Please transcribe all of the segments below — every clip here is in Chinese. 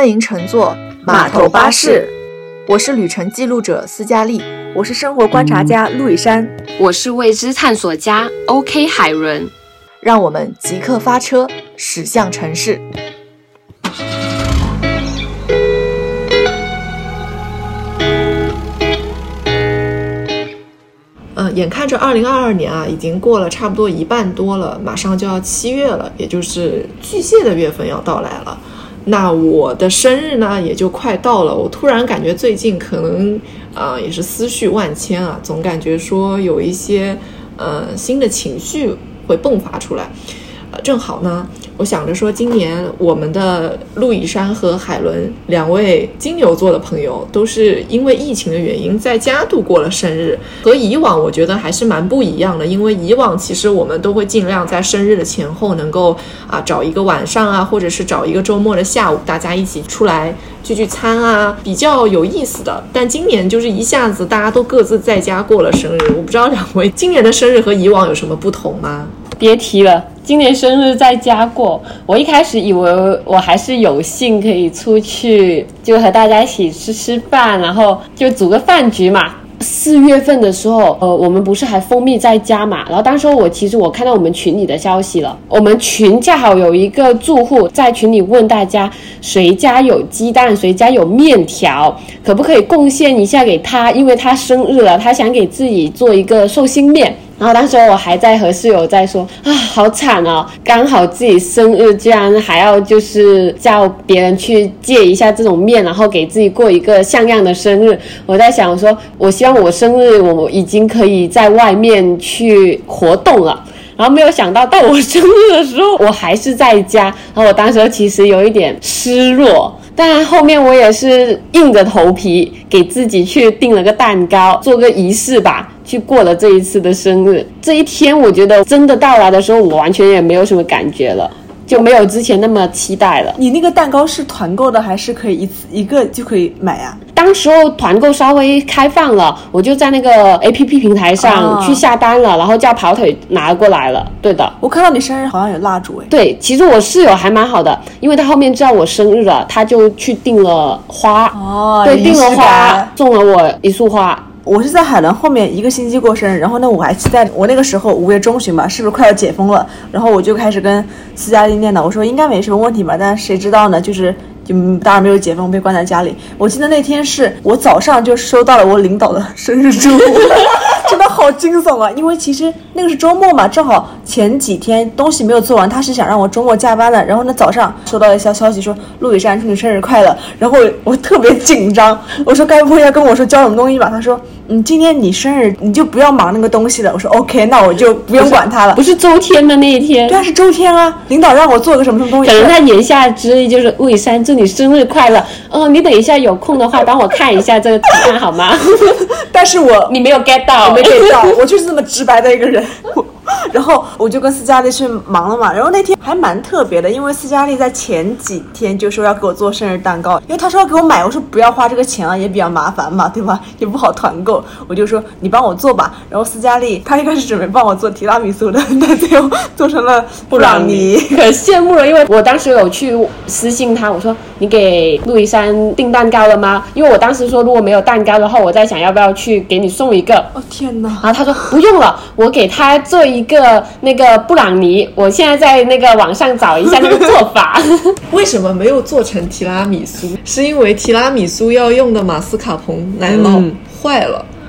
欢迎乘坐码头巴士。我是旅程记录者斯嘉丽，我是生活观察家陆以山，我是未知探索家 OK 海伦。让我们即刻发车，驶向城市。嗯，眼看着二零二二年啊，已经过了差不多一半多了，马上就要七月了，也就是巨蟹的月份要到来了。那我的生日呢，也就快到了。我突然感觉最近可能啊，也是思绪万千啊，总感觉说有一些呃新的情绪会迸发出来。呃，正好呢。我想着说，今年我们的陆以山和海伦两位金牛座的朋友，都是因为疫情的原因在家度过了生日。和以往我觉得还是蛮不一样的，因为以往其实我们都会尽量在生日的前后能够啊找一个晚上啊，或者是找一个周末的下午，大家一起出来聚聚餐啊，比较有意思的。但今年就是一下子大家都各自在家过了生日，我不知道两位今年的生日和以往有什么不同吗？别提了，今年生日在家过。我一开始以为我还是有幸可以出去，就和大家一起吃吃饭，然后就组个饭局嘛。四月份的时候，呃，我们不是还封闭在家嘛？然后当时我其实我看到我们群里的消息了，我们群恰好有一个住户在群里问大家，谁家有鸡蛋，谁家有面条，可不可以贡献一下给他？因为他生日了，他想给自己做一个寿星面。然后当时我还在和室友在说啊，好惨哦，刚好自己生日，居然还要就是叫别人去借一下这种面，然后给自己过一个像样的生日。我在想说，我希望我生日我已经可以在外面去活动了，然后没有想到到我生日的时候，我还是在家。然后我当时其实有一点失落，但后面我也是硬着头皮给自己去订了个蛋糕，做个仪式吧。去过了这一次的生日，这一天我觉得真的到来的时候，我完全也没有什么感觉了，就没有之前那么期待了。你那个蛋糕是团购的，还是可以一次一个就可以买啊？当时候团购稍微开放了，我就在那个 A P P 平台上去下单了，然后叫跑腿拿过来了。对的，我看到你生日好像有蜡烛哎。对，其实我室友还蛮好的，因为他后面知道我生日了，他就去订了花。哦，对，订了花，送了我一束花。我是在海伦后面一个星期过生日，然后呢，我还期待我那个时候五月中旬吧，是不是快要解封了？然后我就开始跟斯嘉丽念叨，我说应该没什么问题吧，但谁知道呢？就是就当然没有解封，被关在家里。我记得那天是我早上就收到了我领导的生日祝福。真 的好惊悚啊！因为其实那个是周末嘛，正好前几天东西没有做完，他是想让我周末加班的。然后呢，早上收到一条消息说陆雨山祝你生日快乐，然后我特别紧张，我说该不会要跟我说交什么东西吧？他说嗯，今天你生日，你就不要忙那个东西了。我说 OK，那我就不用管他了。不是周天的那一天？对啊，是周天啊。领导让我做个什么什么东西？可能他言下之意就是陆雨山祝你生日快乐。哦，你等一下有空的话帮我看一下这个图案好吗？但是我你没有 get 到。我没 get 到，我就是这么直白的一个人。然后我就跟斯嘉丽去忙了嘛。然后那天还蛮特别的，因为斯嘉丽在前几天就说要给我做生日蛋糕，因为她说要给我买，我说不要花这个钱啊，也比较麻烦嘛，对吧？也不好团购，我就说你帮我做吧。然后斯嘉丽她一开始准备帮我做提拉米苏的，但最后做成了布朗尼，可羡慕了。因为我当时有去私信他，我说你给路易山订蛋糕了吗？因为我当时说如果没有蛋糕的话，我在想要不要去给你送一个。哦天哪！然后他说不用了，我给他做一。一个那个布朗尼，我现在在那个网上找一下那个做法。为什么没有做成提拉米苏？是因为提拉米苏要用的马斯卡彭奶酪坏了，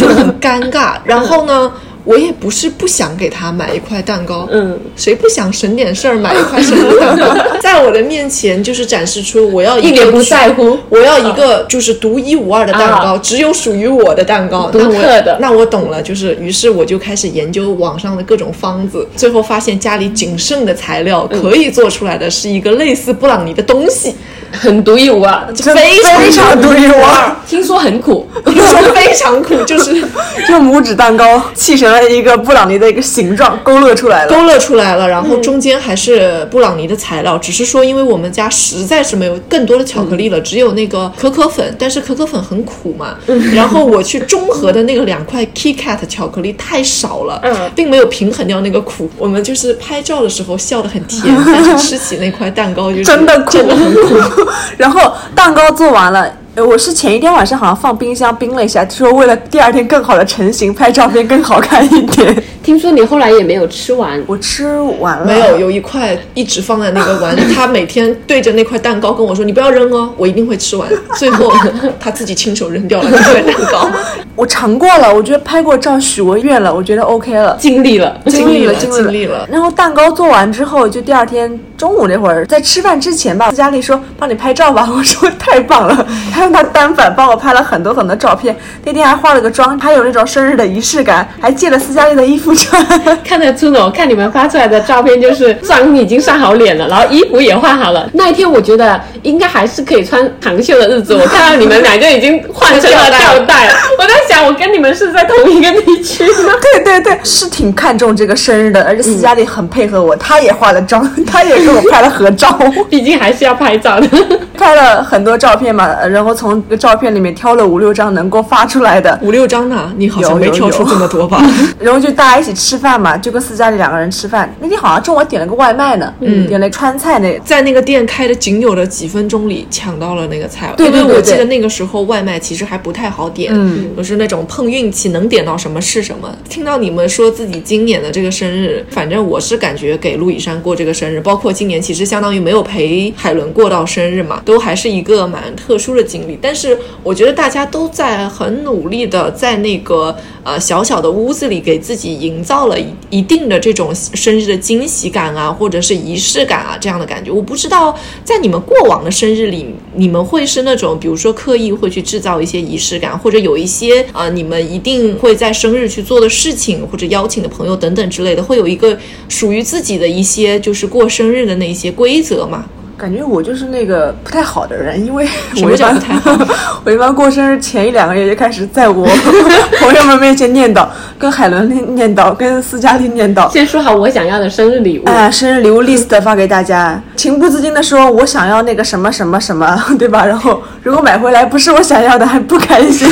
就很尴尬。然后呢？我也不是不想给他买一块蛋糕，嗯，谁不想省点事儿买一块生日蛋糕？在我的面前就是展示出我要一点不在乎，我要一个就是独一无二的蛋糕，只有属于我的蛋糕，独特的。那我懂了，就是于是我就开始研究网上的各种方子，最后发现家里仅剩的材料可以做出来的是一个类似布朗尼的东西。很独一无二，非常非常独一无二。听说很苦，听说非常苦，就是 用拇指蛋糕砌成了一个布朗尼的一个形状，勾勒出来了，勾勒出来了。然后中间还是布朗尼的材料，只是说因为我们家实在是没有更多的巧克力了，只有那个可可粉，但是可可粉很苦嘛。然后我去中和的那个两块 KitKat 巧克力太少了，并没有平衡掉那个苦。我们就是拍照的时候笑得很甜，但是吃起那块蛋糕就真的苦，真的很苦。然后蛋糕做完了。呃我是前一天晚上好像放冰箱冰了一下，说为了第二天更好的成型，拍照片更好看一点。听说你后来也没有吃完，我吃完了，没有，有一块一直放在那个碗里。他每天对着那块蛋糕跟我说：“你不要扔哦，我一定会吃完。”最后他自己亲手扔掉了那块蛋糕。我尝过了，我觉得拍过照许过愿了，我觉得 OK 了。尽力了。尽力了，尽力了然后蛋糕做完之后，就第二天中午那会儿，在吃饭之前吧，佳丽说帮你拍照吧，我说太棒了，她用她单反帮我拍了很多很多照片，那天还化了个妆，还有那种生日的仪式感，还借了斯嘉丽的衣服穿。看得出呢，我看你们发出来的照片，就是妆已经上好脸了，然后衣服也换好了。那一天我觉得应该还是可以穿长袖的日子，我看到你们两个已经换成了吊带。我在想，我跟你们是在同一个地区吗？对对对，是挺看重这个生日的，而且斯嘉丽很配合我，她也化了妆，她也跟我拍了合照。毕竟还是要拍照的。拍了很多照片嘛，然后从个照片里面挑了五六张能够发出来的，五六张呢，你好像没挑出这么多吧？然后就大家一起吃饭嘛，就跟斯嘉丽两个人吃饭。那天好像中午点了个外卖呢，嗯，点了川菜那。在那个店开的仅有的几分钟里抢到了那个菜，对对对因为我记得那个时候外卖其实还不太好点，嗯，都是那种碰运气，能点到什么是什么。听到你们说自己今年的这个生日，反正我是感觉给陆以山过这个生日，包括今年其实相当于没有陪海伦过到生日嘛，都还是一个蛮特殊的经但是我觉得大家都在很努力的在那个呃小小的屋子里给自己营造了一一定的这种生日的惊喜感啊，或者是仪式感啊这样的感觉。我不知道在你们过往的生日里，你们会是那种比如说刻意会去制造一些仪式感，或者有一些啊、呃你们一定会在生日去做的事情，或者邀请的朋友等等之类的，会有一个属于自己的一些就是过生日的那些规则嘛？感觉我就是那个不太好的人，因为 我一般？我一般过生日前一两个月就开始在我 朋友们面前念叨，跟海伦念念叨，跟斯嘉丽念叨。先说好我想要的生日礼物。哎，生日礼物 list 发给大家，情不自禁的说，我想要那个什么什么什么，对吧？然后如果买回来不是我想要的，还不开心。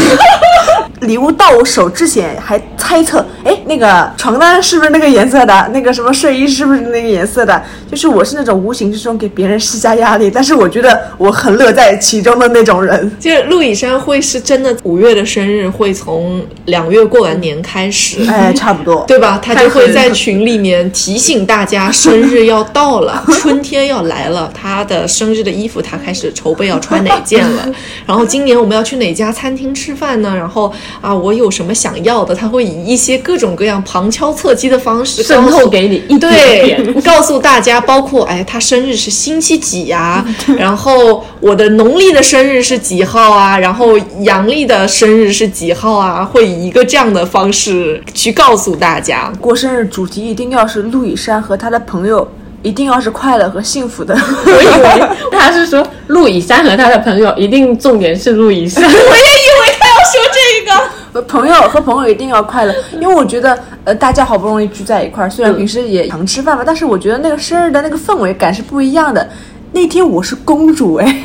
礼物到我手之前还猜测，哎，那个床单是不是那个颜色的？那个什么睡衣是不是那个颜色的？就是我是那种无形之中给别人施加压力，但是我觉得我很乐在其中的那种人。就是陆以山会是真的五月的生日会从两月过完年开始，哎，差不多。对吧？他就会在群里面提醒大家生日要到了，春天要来了，他的生日的衣服他开始筹备要穿哪件了。然后今年我们要去哪家餐厅吃饭呢？然后啊，我有什么想要的？他会以一些各种各样旁敲侧击的方式渗透给你一点对，告诉大家，包括哎，他生日是星期几呀、然后我的农历的生日是几号啊？然后阳历的生日是几号啊？会以一个这样的方式去告诉大家。过生日主题一定要是陆以山和他的朋友，一定要是快乐和幸福的。我以为他是说陆以山和他的朋友，一定重点是陆以山。我也以为他要说这个。朋友和朋友一定要快乐，因为我觉得呃大家好不容易聚在一块儿，虽然平时也常吃饭吧，但是我觉得那个生日的那个氛围感是不一样的。那天我是公主哎，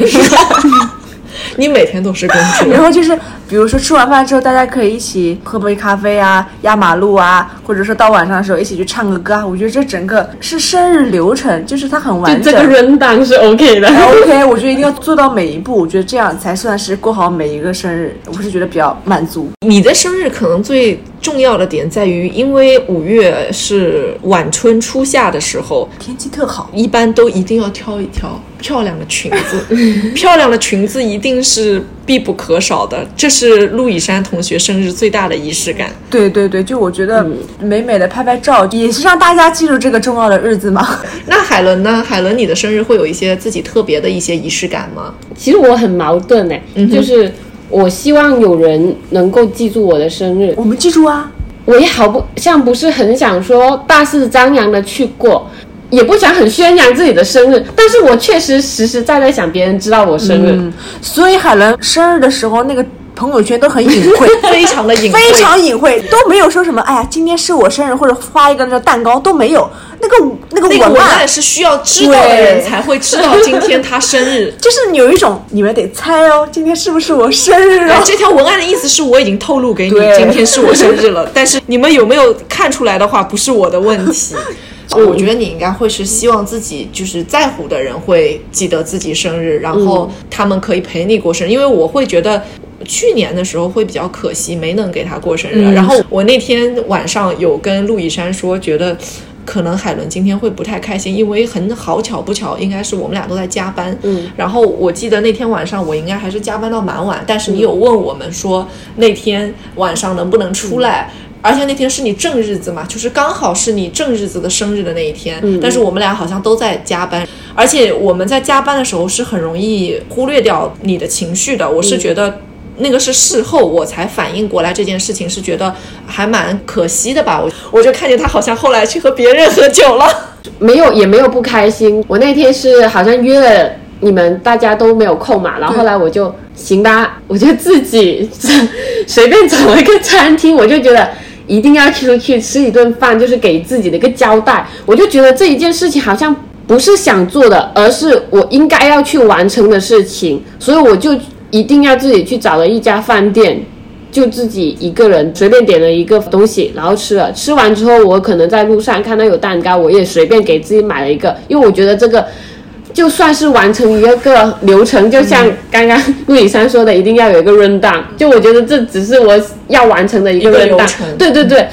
你每天都是公主，然后就是比如说吃完饭之后，大家可以一起喝杯咖啡啊，压马路啊，或者说到晚上的时候一起去唱个歌啊。我觉得这整个是生日流程，就是它很完整。就这个 run down 是 OK 的。OK，我觉得一定要做到每一步，我觉得这样才算是过好每一个生日，我是觉得比较满足。你的生日可能最重要的点在于，因为五月是晚春初夏的时候，天气特好，一般都一定要挑一条漂亮的裙子，漂亮的裙子一定是必不可少的。这是陆以山同学生日最大的仪式感。对对对，就我觉得美美的拍拍照，也是让大家记住这个重要的日子嘛。那海伦呢？海伦，你的生日会有一些自己特别的一些仪式感吗？其实我很矛盾哎，就是我希望有人能够记住我的生日，我们记住啊，我也好不像不是很想说大肆张扬的去过，也不想很宣扬自己的生日，但是我确实实实在在想别人知道我生日。所以海伦生日的时候那个朋友圈都很隐晦。非常的隐晦，非常隐晦，都没有说什么。哎呀，今天是我生日，或者发一个那个蛋糕都没有。那个那个文案是需要知道的人才会知道今天他生日。就是有一种你们得猜哦，今天是不是我生日？这条文案的意思是我已经透露给你，今天是我生日了，但是你们有没有看出来的话，不是我的问题。我觉得你应该会是希望自己就是在乎的人会记得自己生日，然后他们可以陪你过生日。因为我会觉得去年的时候会比较可惜，没能给他过生日。然后我那天晚上有跟陆以山说，觉得。可能海伦今天会不太开心，因为很好巧不巧，应该是我们俩都在加班。嗯，然后我记得那天晚上我应该还是加班到蛮晚，但是你有问我们说那天晚上能不能出来，而且那天是你正日子嘛，就是刚好是你正日子的生日的那一天。嗯，但是我们俩好像都在加班，而且我们在加班的时候是很容易忽略掉你的情绪的。我是觉得。那个是事后我才反应过来这件事情，是觉得还蛮可惜的吧。我我就看见他好像后来去和别人喝酒了，没有也没有不开心。我那天是好像约了你们，大家都没有空嘛。然后后来我就行吧，我就自己随便找了一个餐厅，我就觉得一定要出去吃一顿饭，就是给自己的一个交代。我就觉得这一件事情好像不是想做的，而是我应该要去完成的事情，所以我就。一定要自己去找了一家饭店，就自己一个人随便点了一个东西，然后吃了。吃完之后，我可能在路上看到有蛋糕，我也随便给自己买了一个，因为我觉得这个就算是完成一个个流程，就像刚刚陆以山说的，一定要有一个 run down。就我觉得这只是我要完成的一个 run down。对对对。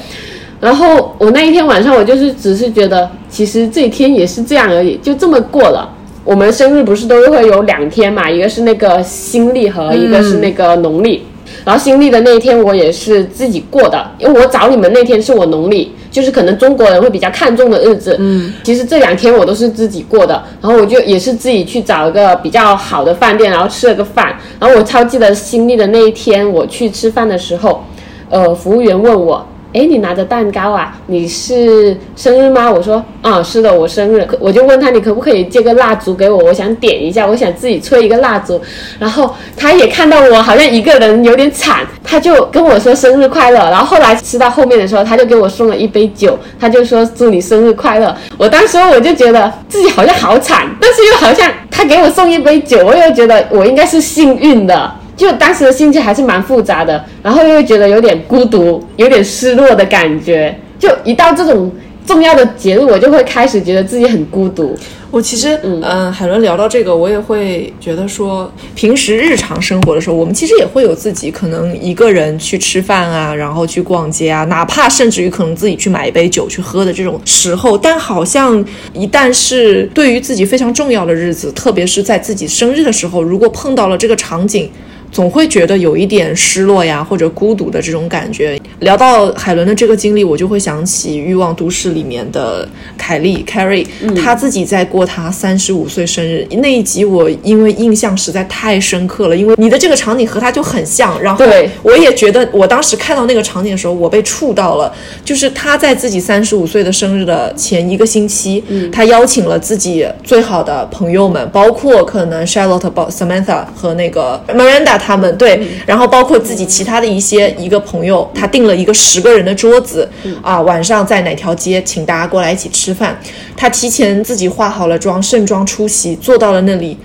然后我那一天晚上，我就是只是觉得，其实这一天也是这样而已，就这么过了。我们生日不是都会有两天嘛？一个是那个新历和一个是那个农历。然后新历的那一天我也是自己过的，因为我找你们那天是我农历，就是可能中国人会比较看重的日子。嗯，其实这两天我都是自己过的。然后我就也是自己去找一个比较好的饭店，然后吃了个饭。然后我超记得新历的那一天我去吃饭的时候，呃，服务员问我。哎，你拿着蛋糕啊？你是生日吗？我说，啊，是的，我生日。我就问他，你可不可以借个蜡烛给我？我想点一下，我想自己吹一个蜡烛。然后他也看到我好像一个人有点惨，他就跟我说生日快乐。然后后来吃到后面的时候，他就给我送了一杯酒，他就说祝你生日快乐。我当时我就觉得自己好像好惨，但是又好像他给我送一杯酒，我又觉得我应该是幸运的。就当时的心情还是蛮复杂的，然后又会觉得有点孤独，有点失落的感觉。就一到这种重要的节日，我就会开始觉得自己很孤独。我其实，嗯，海伦聊到这个，我也会觉得说，平时日常生活的时候，我们其实也会有自己可能一个人去吃饭啊，然后去逛街啊，哪怕甚至于可能自己去买一杯酒去喝的这种时候。但好像一旦是对于自己非常重要的日子，特别是在自己生日的时候，如果碰到了这个场景。总会觉得有一点失落呀，或者孤独的这种感觉。聊到海伦的这个经历，我就会想起《欲望都市》里面的凯莉 Carrie，她自己在过她三十五岁生日那一集，我因为印象实在太深刻了，因为你的这个场景和她就很像。然后我也觉得，我当时看到那个场景的时候，我被触到了。就是她在自己三十五岁的生日的前一个星期，她邀请了自己最好的朋友们，包括可能 Charlotte、Samantha 和那个 Miranda。他们对，然后包括自己其他的一些一个朋友，他订了一个十个人的桌子，啊，晚上在哪条街，请大家过来一起吃饭。他提前自己化好了妆，盛装出席，坐到了那里，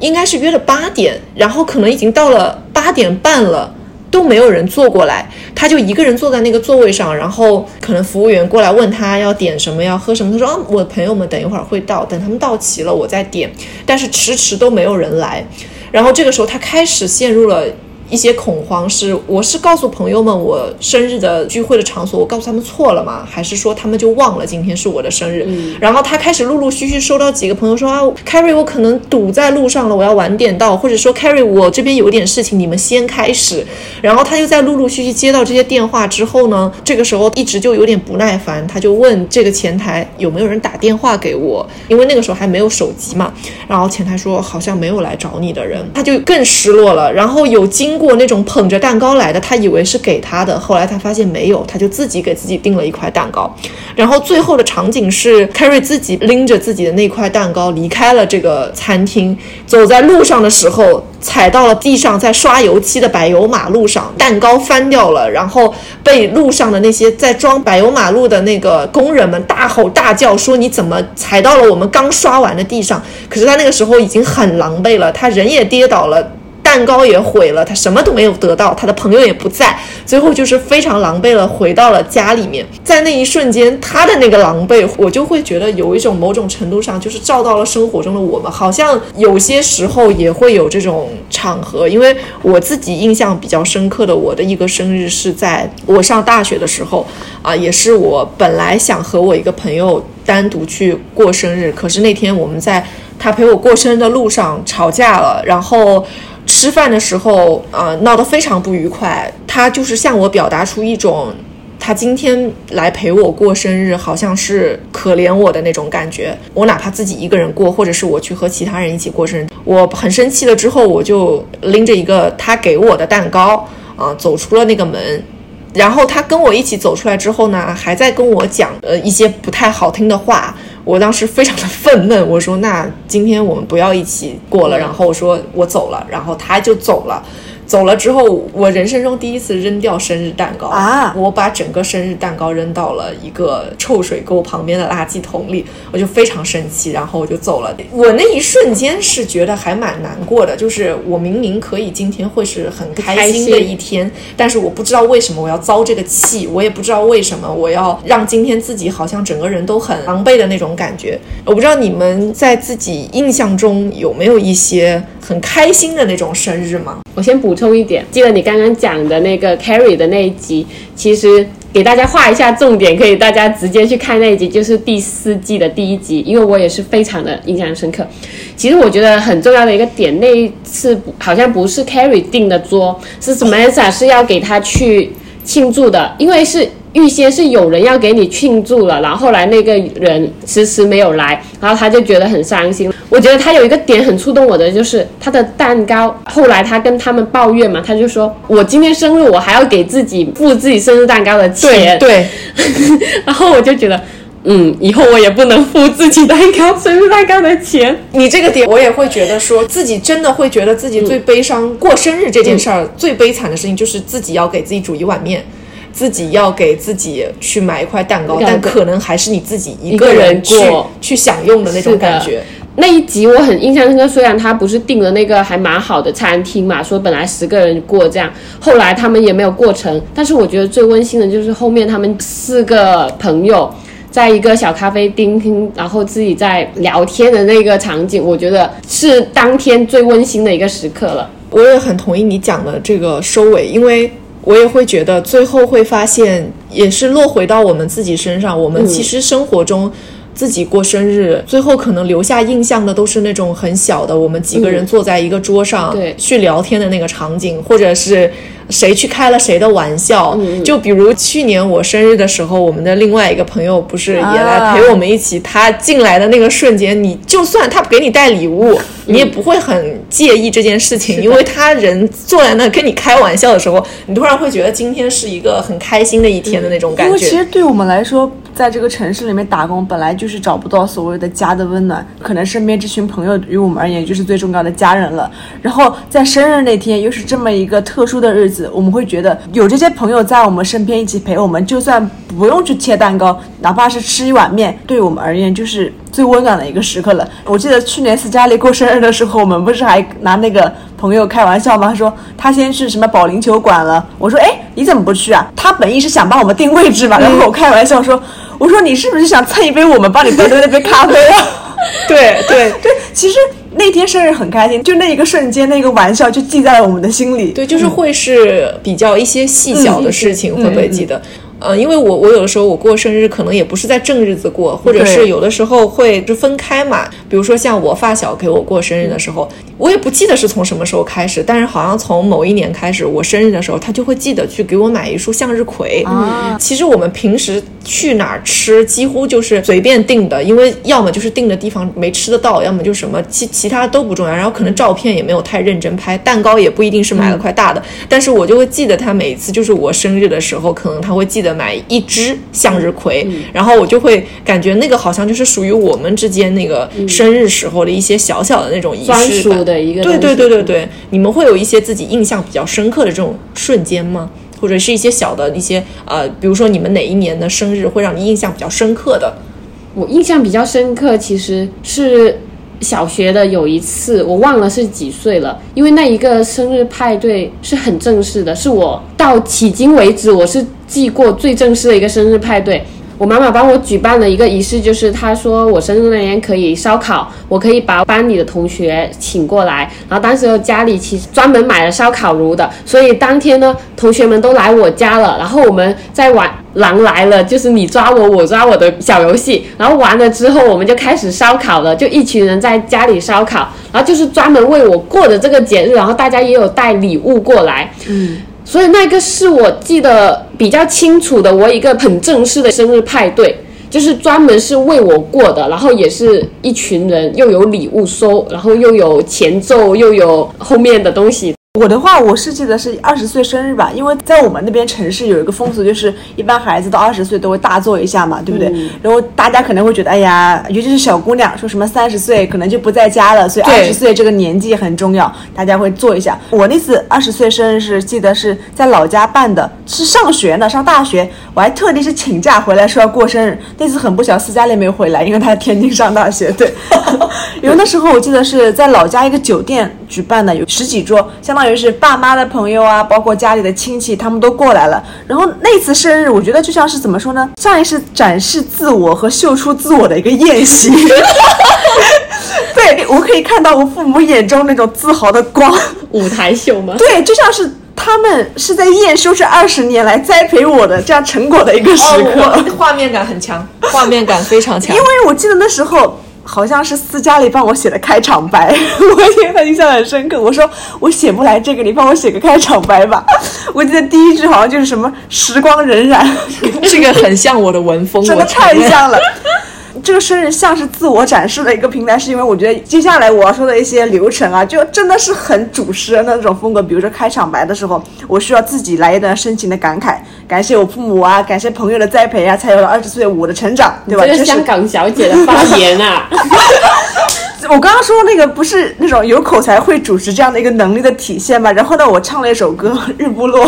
应该是约了八点，然后可能已经到了八点半了，都没有人坐过来，他就一个人坐在那个座位上，然后可能服务员过来问他要点什么，要喝什么，他说啊，我的朋友们等一会儿会到，等他们到齐了我再点，但是迟迟都没有人来。然后这个时候，他开始陷入了。一些恐慌是，我是告诉朋友们我生日的聚会的场所，我告诉他们错了吗？还是说他们就忘了今天是我的生日？然后他开始陆陆续续收到几个朋友说啊，Carrie，我可能堵在路上了，我要晚点到，或者说 Carrie，我这边有点事情，你们先开始。然后他就在陆陆续续接到这些电话之后呢，这个时候一直就有点不耐烦，他就问这个前台有没有人打电话给我，因为那个时候还没有手机嘛。然后前台说好像没有来找你的人，他就更失落了。然后有经。过那种捧着蛋糕来的，他以为是给他的，后来他发现没有，他就自己给自己订了一块蛋糕。然后最后的场景是，Carrie 自己拎着自己的那块蛋糕离开了这个餐厅，走在路上的时候踩到了地上在刷油漆的柏油马路上，蛋糕翻掉了，然后被路上的那些在装柏油马路的那个工人们大吼大叫说：“你怎么踩到了我们刚刷完的地上？”可是他那个时候已经很狼狈了，他人也跌倒了。蛋糕也毁了，他什么都没有得到，他的朋友也不在，最后就是非常狼狈了，回到了家里面。在那一瞬间，他的那个狼狈，我就会觉得有一种某种程度上就是照到了生活中的我们，好像有些时候也会有这种场合。因为我自己印象比较深刻的，我的一个生日是在我上大学的时候，啊，也是我本来想和我一个朋友单独去过生日，可是那天我们在他陪我过生日的路上吵架了，然后。吃饭的时候，啊，闹得非常不愉快。他就是向我表达出一种，他今天来陪我过生日，好像是可怜我的那种感觉。我哪怕自己一个人过，或者是我去和其他人一起过生日，我很生气了之后，我就拎着一个他给我的蛋糕，啊，走出了那个门。然后他跟我一起走出来之后呢，还在跟我讲呃一些不太好听的话。我当时非常的愤懑，我说那今天我们不要一起过了，然后我说我走了，然后他就走了。走了之后，我人生中第一次扔掉生日蛋糕啊！我把整个生日蛋糕扔到了一个臭水沟旁边的垃圾桶里，我就非常生气，然后我就走了。我那一瞬间是觉得还蛮难过的，就是我明明可以今天会是很开心的一天，但是我不知道为什么我要遭这个气，我也不知道为什么我要让今天自己好像整个人都很狼狈的那种感觉。我不知道你们在自己印象中有没有一些很开心的那种生日吗？我先补充一点，记得你刚刚讲的那个 Carrie 的那一集，其实给大家画一下重点，可以大家直接去看那一集，就是第四季的第一集，因为我也是非常的印象深刻。其实我觉得很重要的一个点，那一次好像不是 Carrie 定的桌，是 Samantha 是要给他去庆祝的，因为是。预先是有人要给你庆祝了，然后后来那个人迟迟没有来，然后他就觉得很伤心。我觉得他有一个点很触动我的，就是他的蛋糕。后来他跟他们抱怨嘛，他就说：“我今天生日，我还要给自己付自己生日蛋糕的钱。”对。然后我就觉得，嗯，以后我也不能付自己蛋糕、生日蛋糕的钱。你这个点，我也会觉得说自己真的会觉得自己最悲伤。过生日这件事儿最悲惨的事情，就是自己要给自己煮一碗面。自己要给自己去买一块蛋糕，但可能还是你自己一个人去去享用的那种感觉。那一集我很印象深刻，虽然他不是订了那个还蛮好的餐厅嘛，说本来十个人过这样，后来他们也没有过成。但是我觉得最温馨的就是后面他们四个朋友在一个小咖啡厅，然后自己在聊天的那个场景，我觉得是当天最温馨的一个时刻了。我也很同意你讲的这个收尾，因为。我也会觉得，最后会发现，也是落回到我们自己身上。我们其实生活中，自己过生日，最后可能留下印象的都是那种很小的，我们几个人坐在一个桌上去聊天的那个场景，或者是。谁去开了谁的玩笑？就比如去年我生日的时候，我们的另外一个朋友不是也来陪我们一起？他进来的那个瞬间，你就算他不给你带礼物，你也不会很介意这件事情，因为他人坐在那跟你开玩笑的时候，你突然会觉得今天是一个很开心的一天的那种感觉。因为其实对我们来说，在这个城市里面打工，本来就是找不到所谓的家的温暖，可能身边这群朋友于我们而言就是最重要的家人了。然后在生日那天，又是这么一个特殊的日子。我们会觉得有这些朋友在我们身边一起陪我们，就算不用去切蛋糕，哪怕是吃一碗面，对我们而言就是最温暖的一个时刻了。我记得去年斯嘉丽过生日的时候，我们不是还拿那个朋友开玩笑吗？说他先去什么保龄球馆了。我说，哎，你怎么不去啊？他本意是想帮我们定位置嘛。然后我开玩笑说，我说你是不是想蹭一杯我们帮你端的那杯咖啡啊？对对 对，其实。那天生日很开心，就那一个瞬间，那个玩笑就记在了我们的心里。对，就是会是比较一些细小的事情，会不会记得？呃，因为我我有的时候我过生日可能也不是在正日子过，或者是有的时候会就分开嘛。比如说像我发小给我过生日的时候，我也不记得是从什么时候开始，但是好像从某一年开始，我生日的时候他就会记得去给我买一束向日葵。啊，其实我们平时去哪儿吃几乎就是随便订的，因为要么就是订的地方没吃得到，要么就什么其其他都不重要。然后可能照片也没有太认真拍，蛋糕也不一定是买了块大的，但是我就会记得他每一次就是我生日的时候，可能他会记得。买一支向日葵，然后我就会感觉那个好像就是属于我们之间那个生日时候的一些小小的那种仪式感的一个。对对对对对，你们会有一些自己印象比较深刻的这种瞬间吗？或者是一些小的一些呃，比如说你们哪一年的生日会让你印象比较深刻的？我印象比较深刻，其实是小学的有一次，我忘了是几岁了，因为那一个生日派对是很正式的，是我到迄今为止我是记过最正式的一个生日派对。我妈妈帮我举办了一个仪式，就是她说我生日那天可以烧烤，我可以把班里的同学请过来。然后当时家里其实专门买了烧烤炉的，所以当天呢，同学们都来我家了。然后我们在玩狼来了，就是你抓我，我抓我的小游戏。然后完了之后，我们就开始烧烤了，就一群人在家里烧烤，然后就是专门为我过的这个节日。然后大家也有带礼物过来，嗯。所以那个是我记得比较清楚的，我一个很正式的生日派对，就是专门是为我过的，然后也是一群人，又有礼物收，然后又有前奏，又有后面的东西。我的话，我是记得是二十岁生日吧，因为在我们那边城市有一个风俗，就是一般孩子到二十岁都会大做一下嘛，对不对？然后大家可能会觉得，哎呀，尤其是小姑娘，说什么三十岁可能就不在家了，所以二十岁这个年纪很重要，大家会做一下。我那次二十岁生日是记得是在老家办的，是上学呢，上大学，我还特地是请假回来说要过生日。那次很不巧，斯嘉丽没有回来，因为她在天津上大学。对，因为那时候我记得是在老家一个酒店举办的，有十几桌，相当。等于是爸妈的朋友啊，包括家里的亲戚，他们都过来了。然后那次生日，我觉得就像是怎么说呢，像一次展示自我和秀出自我的一个宴席。对，我可以看到我父母眼中那种自豪的光。舞台秀吗？对，就像是他们是在验收这二十年来栽培我的这样成果的一个时刻。画面感很强，画面感非常强。因为我记得那时候。好像是私家里帮我写的开场白，我也很印象很深刻。我说我写不来这个，你帮我写个开场白吧。我记得第一句好像就是什么“时光荏苒”，这个很像我的文风，真的太像了。这个生日像是自我展示的一个平台，是因为我觉得接下来我要说的一些流程啊，就真的是很主持人的那种风格。比如说开场白的时候，我需要自己来一段深情的感慨，感谢我父母啊，感谢朋友的栽培啊，才有了二十岁我的成长，对吧？这是香港小姐的发言啊。我刚刚说那个不是那种有口才会主持这样的一个能力的体现嘛？然后呢，我唱了一首歌《日不落》，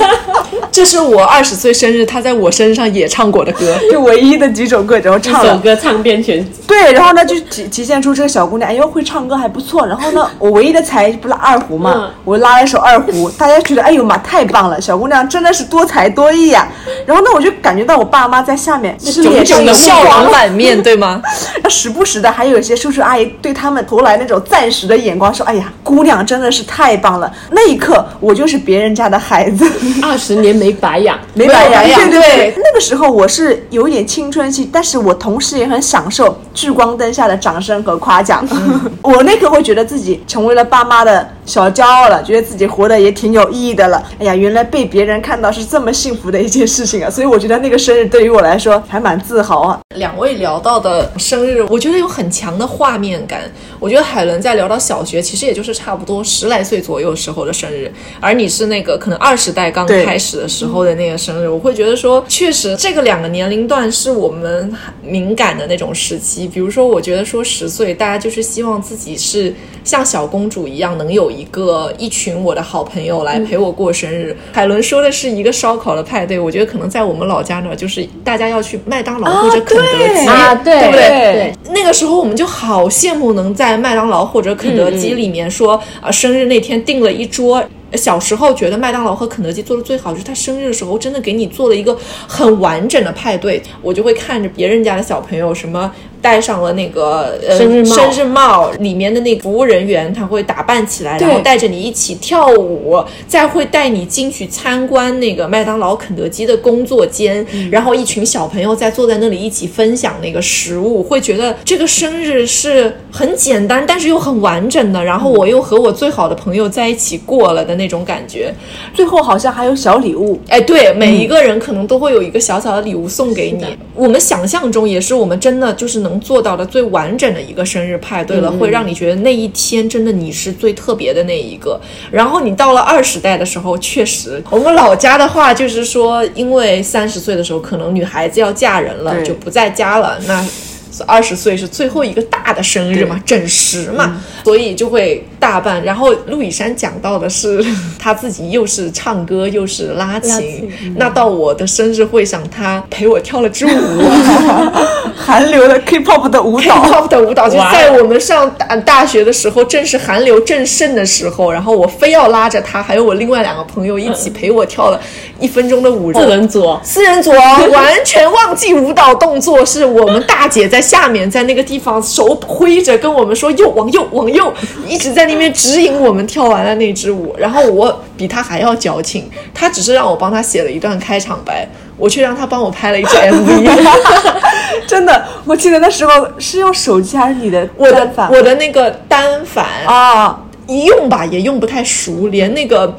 这是我二十岁生日他在我身日上也唱过的歌，就唯一的几首歌，然后唱了。首歌唱遍全。对，然后呢就体体现出这个小姑娘，哎呦会唱歌还不错。然后呢，我唯一的才不是二胡嘛，我拉了一首二胡，大家觉得哎呦妈太棒了，小姑娘真的是多才多艺呀。然后呢，我就感觉到我爸妈在下面就是脸上的笑容满面，对吗？时不时的还有一些叔叔阿姨。对他们投来那种暂时的眼光，说：“哎呀，姑娘真的是太棒了！”那一刻，我就是别人家的孩子，二十年没白养，没白养。对对对，那个时候我是有一点青春期，但是我同时也很享受聚光灯下的掌声和夸奖。我那刻会觉得自己成为了爸妈的小骄傲了，觉得自己活得也挺有意义的了。哎呀，原来被别人看到是这么幸福的一件事情啊！所以我觉得那个生日对于我来说还蛮自豪啊。两位聊到的生日，我觉得有很强的画面。感，我觉得海伦在聊到小学，其实也就是差不多十来岁左右时候的生日，而你是那个可能二十代刚开始的时候的那个生日，我会觉得说，确实这个两个年龄段是我们敏感的那种时期。比如说，我觉得说十岁，大家就是希望自己是像小公主一样，能有一个一群我的好朋友来陪我过生日。海伦说的是一个烧烤的派对，我觉得可能在我们老家呢，就是大家要去麦当劳或者肯德基，啊，对不对？那个时候我们就好羡慕能在麦当劳或者肯德基里面说啊，生日那天订了一桌。小时候觉得麦当劳和肯德基做的最好，就是他生日的时候真的给你做了一个很完整的派对，我就会看着别人家的小朋友什么。戴上了那个呃生日帽，里面的那个服务人员他会打扮起来，然后带着你一起跳舞，再会带你进去参观那个麦当劳、肯德基的工作间，然后一群小朋友在坐在那里一起分享那个食物，会觉得这个生日是很简单，但是又很完整的。然后我又和我最好的朋友在一起过了的那种感觉，最后好像还有小礼物。哎，对，每一个人可能都会有一个小小的礼物送给你。我们想象中也是，我们真的就是能。能做到的最完整的一个生日派对了，会让你觉得那一天真的你是最特别的那一个。然后你到了二十代的时候，确实，我们老家的话就是说，因为三十岁的时候可能女孩子要嫁人了，就不在家了，那二十岁是最后一个大的生日嘛，整十嘛，所以就会大办。然后陆以山讲到的是 他自己又是唱歌又是拉琴，那到我的生日会上，他陪我跳了支舞。韩流的 K-pop 的舞蹈。K-pop 的舞蹈，就在我们上大大学的时候，正是韩流正盛的时候，然后我非要拉着他，还有我另外两个朋友一起陪我跳了一分钟的舞。四人组，四人组，完全忘记舞蹈动作，是我们大姐在下面，在那个地方手挥着跟我们说右往右往右，一直在那边指引我们跳完了那支舞。然后我比他还要矫情，他只是让我帮他写了一段开场白。我却让他帮我拍了一支 MV，真的，我记得那时候是用手机还是你的我的我的那个单反啊，一用吧也用不太熟，连那个。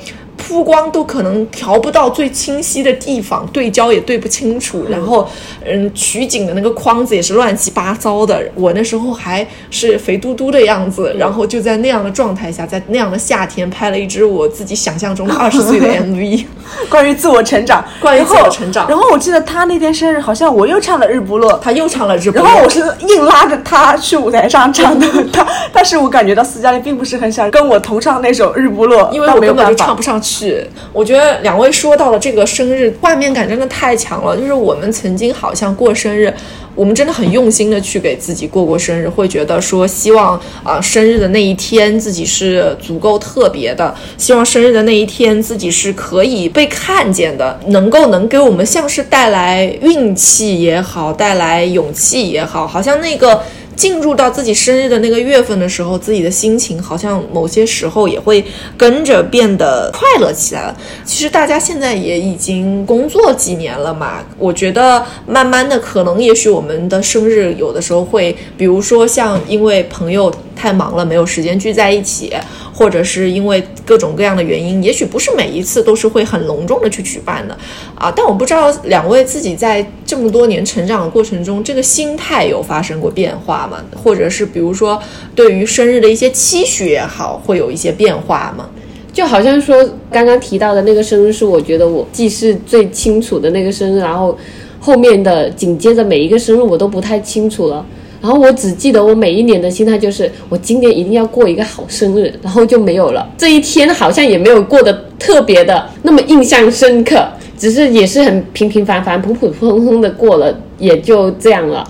曝光都可能调不到最清晰的地方，对焦也对不清楚，然后，嗯，取景的那个框子也是乱七八糟的。我那时候还是肥嘟嘟的样子，然后就在那样的状态下，在那样的夏天拍了一支我自己想象中的二十岁的 MV，关于自我成长，关于自我成长。然后我记得他那天生日，好像我又唱了《日不落》，他又唱了《日不落》，然后我是硬拉着他去舞台上唱的。他，但是我感觉到斯嘉丽并不是很想跟我同唱那首《日不落》，因为我根本就唱不上去。是，我觉得两位说到了这个生日画面感真的太强了。就是我们曾经好像过生日，我们真的很用心的去给自己过过生日，会觉得说希望啊生日的那一天自己是足够特别的，希望生日的那一天自己是可以被看见的，能够能给我们像是带来运气也好，带来勇气也好，好像那个。进入到自己生日的那个月份的时候，自己的心情好像某些时候也会跟着变得快乐起来了。其实大家现在也已经工作几年了嘛，我觉得慢慢的，可能也许我们的生日有的时候会，比如说像因为朋友太忙了，没有时间聚在一起。或者是因为各种各样的原因，也许不是每一次都是会很隆重的去举办的，啊，但我不知道两位自己在这么多年成长的过程中，这个心态有发生过变化吗？或者是比如说对于生日的一些期许也好，会有一些变化吗？就好像说刚刚提到的那个生日是我觉得我记是最清楚的那个生日，然后后面的紧接着每一个生日我都不太清楚了。然后我只记得我每一年的心态就是，我今年一定要过一个好生日，然后就没有了。这一天好像也没有过得特别的那么印象深刻，只是也是很平平凡凡、普普通通的过了，也就这样了。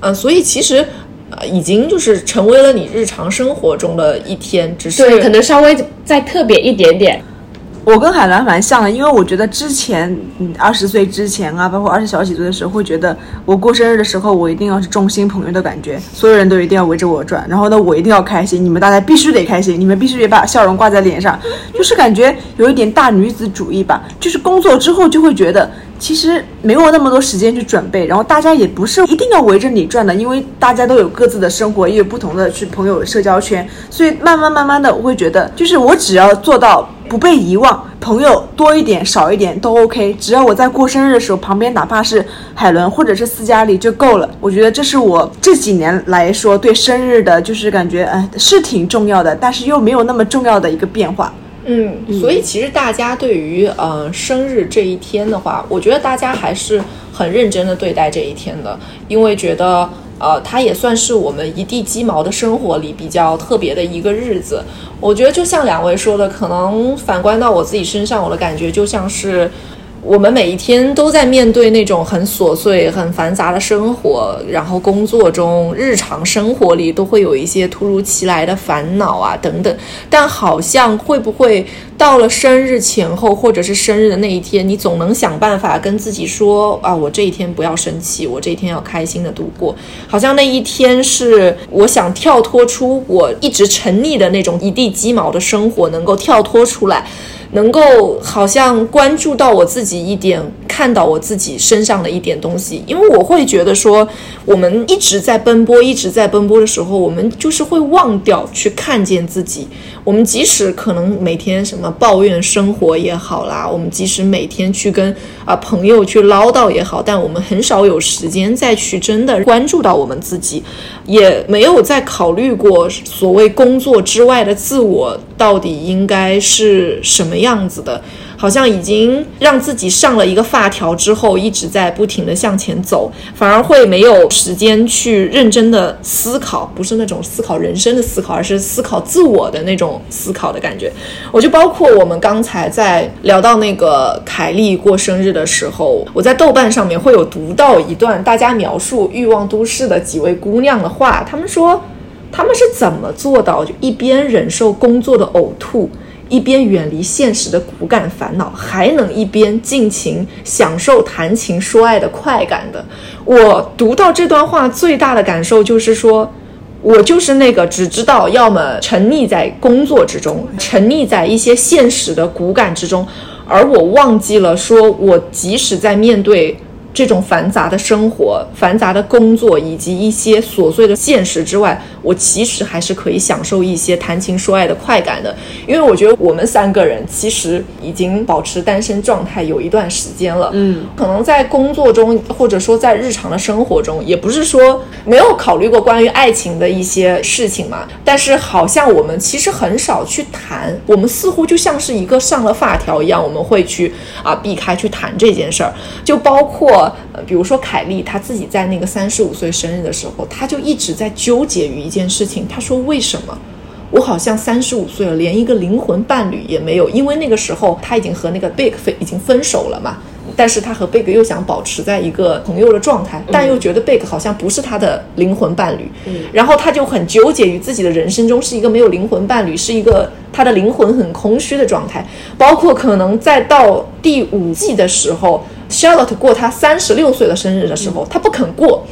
嗯，所以其实，呃，已经就是成为了你日常生活中的一天，只是可能稍微再特别一点点。我跟海南蛮像的，因为我觉得之前，嗯，二十岁之前啊，包括二十小几岁的时候，会觉得我过生日的时候，我一定要是众星捧月的感觉，所有人都一定要围着我转，然后呢，我一定要开心，你们大家必须得开心，你们必须得把笑容挂在脸上，就是感觉有一点大女子主义吧。就是工作之后就会觉得，其实没有那么多时间去准备，然后大家也不是一定要围着你转的，因为大家都有各自的生活，也有不同的去朋友社交圈，所以慢慢慢慢的，我会觉得，就是我只要做到。不被遗忘，朋友多一点少一点都 OK，只要我在过生日的时候旁边哪怕是海伦或者是斯嘉丽就够了。我觉得这是我这几年来说对生日的，就是感觉哎是挺重要的，但是又没有那么重要的一个变化。嗯，所以其实大家对于呃生日这一天的话，我觉得大家还是很认真的对待这一天的，因为觉得。呃，它也算是我们一地鸡毛的生活里比较特别的一个日子。我觉得就像两位说的，可能反观到我自己身上，我的感觉就像是。我们每一天都在面对那种很琐碎、很繁杂的生活，然后工作中、日常生活里都会有一些突如其来的烦恼啊等等。但好像会不会到了生日前后，或者是生日的那一天，你总能想办法跟自己说啊，我这一天不要生气，我这一天要开心的度过。好像那一天是我想跳脱出我一直沉溺的那种一地鸡毛的生活，能够跳脱出来。能够好像关注到我自己一点，看到我自己身上的一点东西，因为我会觉得说，我们一直在奔波，一直在奔波的时候，我们就是会忘掉去看见自己。我们即使可能每天什么抱怨生活也好啦，我们即使每天去跟啊朋友去唠叨也好，但我们很少有时间再去真的关注到我们自己，也没有再考虑过所谓工作之外的自我到底应该是什么样子的。好像已经让自己上了一个发条之后，一直在不停的向前走，反而会没有时间去认真的思考，不是那种思考人生的思考，而是思考自我的那种思考的感觉。我就包括我们刚才在聊到那个凯莉过生日的时候，我在豆瓣上面会有读到一段大家描述《欲望都市》的几位姑娘的话，她们说她们是怎么做到就一边忍受工作的呕吐。一边远离现实的骨感烦恼，还能一边尽情享受谈情说爱的快感的。我读到这段话最大的感受就是说，我就是那个只知道要么沉溺在工作之中，沉溺在一些现实的骨感之中，而我忘记了说，我即使在面对。这种繁杂的生活、繁杂的工作以及一些琐碎的现实之外，我其实还是可以享受一些谈情说爱的快感的。因为我觉得我们三个人其实已经保持单身状态有一段时间了，嗯，可能在工作中或者说在日常的生活中，也不是说没有考虑过关于爱情的一些事情嘛。但是好像我们其实很少去谈，我们似乎就像是一个上了发条一样，我们会去啊避开去谈这件事儿，就包括。呃，比如说凯莉，她自己在那个三十五岁生日的时候，她就一直在纠结于一件事情。她说：“为什么我好像三十五岁了，连一个灵魂伴侣也没有？因为那个时候她已经和那个 Big 分已经分手了嘛。但是她和 Big 又想保持在一个朋友的状态，但又觉得 Big 好像不是她的灵魂伴侣。然后她就很纠结于自己的人生中是一个没有灵魂伴侣，是一个他的灵魂很空虚的状态。包括可能在到第五季的时候。” Charlotte 过她三十六岁的生日的时候，她不肯过。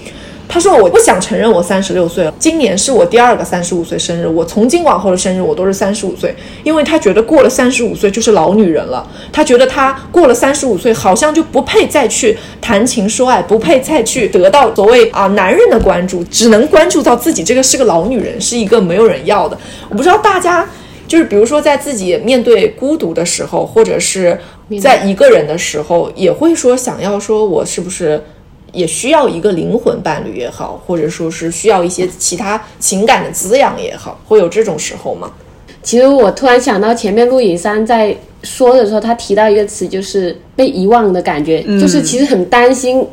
她说：“我不想承认我三十六岁了。今年是我第二个三十五岁生日，我从今往后的生日我都是三十五岁，因为她觉得过了三十五岁就是老女人了。她觉得她过了三十五岁，好像就不配再去谈情说爱，不配再去得到所谓啊男人的关注，只能关注到自己这个是个老女人，是一个没有人要的。我不知道大家。”就是比如说，在自己面对孤独的时候，或者是在一个人的时候，也会说想要说，我是不是也需要一个灵魂伴侣也好，或者说是需要一些其他情感的滋养也好，会有这种时候吗？其实我突然想到，前面陆隐山在说的时候，他提到一个词，就是被遗忘的感觉，就是其实很担心。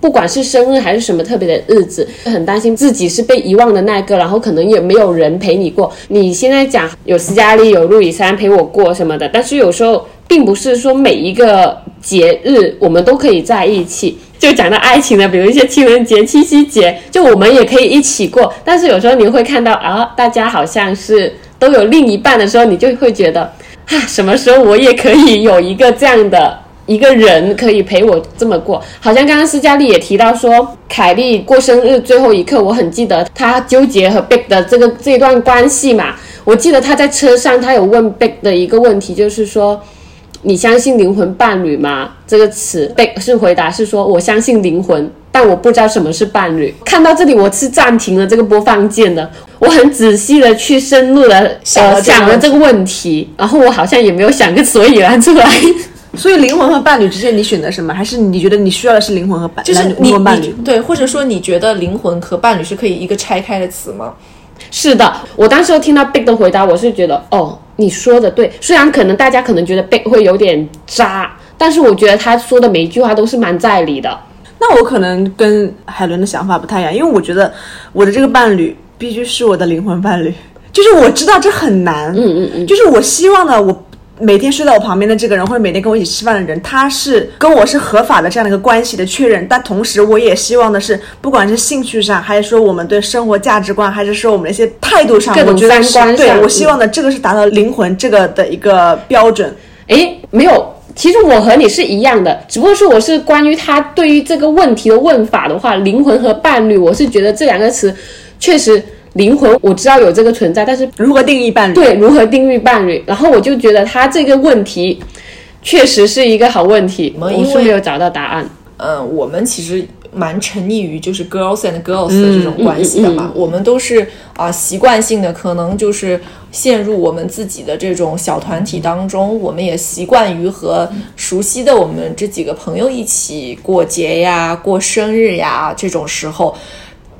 不管是生日还是什么特别的日子，很担心自己是被遗忘的那个，然后可能也没有人陪你过。你现在讲有斯嘉丽、有路易珊陪我过什么的，但是有时候并不是说每一个节日我们都可以在一起。就讲到爱情的，比如一些情人节、七夕节，就我们也可以一起过。但是有时候你会看到啊，大家好像是都有另一半的时候，你就会觉得啊，什么时候我也可以有一个这样的。一个人可以陪我这么过，好像刚刚斯嘉丽也提到说，凯莉过生日最后一刻，我很记得她纠结和 Big 的这个这段关系嘛。我记得她在车上，她有问 Big 的一个问题，就是说，你相信灵魂伴侣吗？这个词，Big 是回答是说，我相信灵魂，但我不知道什么是伴侣。看到这里，我是暂停了这个播放键的，我很仔细的去深入的想想了这个问题，然后我好像也没有想个所以然出来。所以灵魂和伴侣之间，你选择什么？还是你觉得你需要的是灵魂和伴？就是灵魂伴侣对，或者说你觉得灵魂和伴侣是可以一个拆开的词吗？是的，我当时听到 Big 的回答，我是觉得哦，你说的对。虽然可能大家可能觉得 Big 会有点渣，但是我觉得他说的每一句话都是蛮在理的。那我可能跟海伦的想法不太一样，因为我觉得我的这个伴侣必须是我的灵魂伴侣，就是我知道这很难，嗯嗯嗯，就是我希望呢，我。每天睡在我旁边的这个人，或者每天跟我一起吃饭的人，他是跟我是合法的这样的一个关系的确认。但同时，我也希望的是，不管是兴趣上，还是说我们对生活价值观，还是说我们的一些态度上，我觉得是对我希望的这个是达到灵魂这个的一个标准。诶，没有，其实我和你是一样的，只不过是我是关于他对于这个问题的问法的话，灵魂和伴侣，我是觉得这两个词确实。灵魂我知道有这个存在，但是如何定义伴侣？对，如何定义伴侣？然后我就觉得他这个问题确实是一个好问题，我是没有找到答案。嗯，我们其实蛮沉溺于就是 girls and girls 的这种关系的嘛，我们都是啊习惯性的，可能就是陷入我们自己的这种小团体当中，我们也习惯于和熟悉的我们这几个朋友一起过节呀、过生日呀这种时候。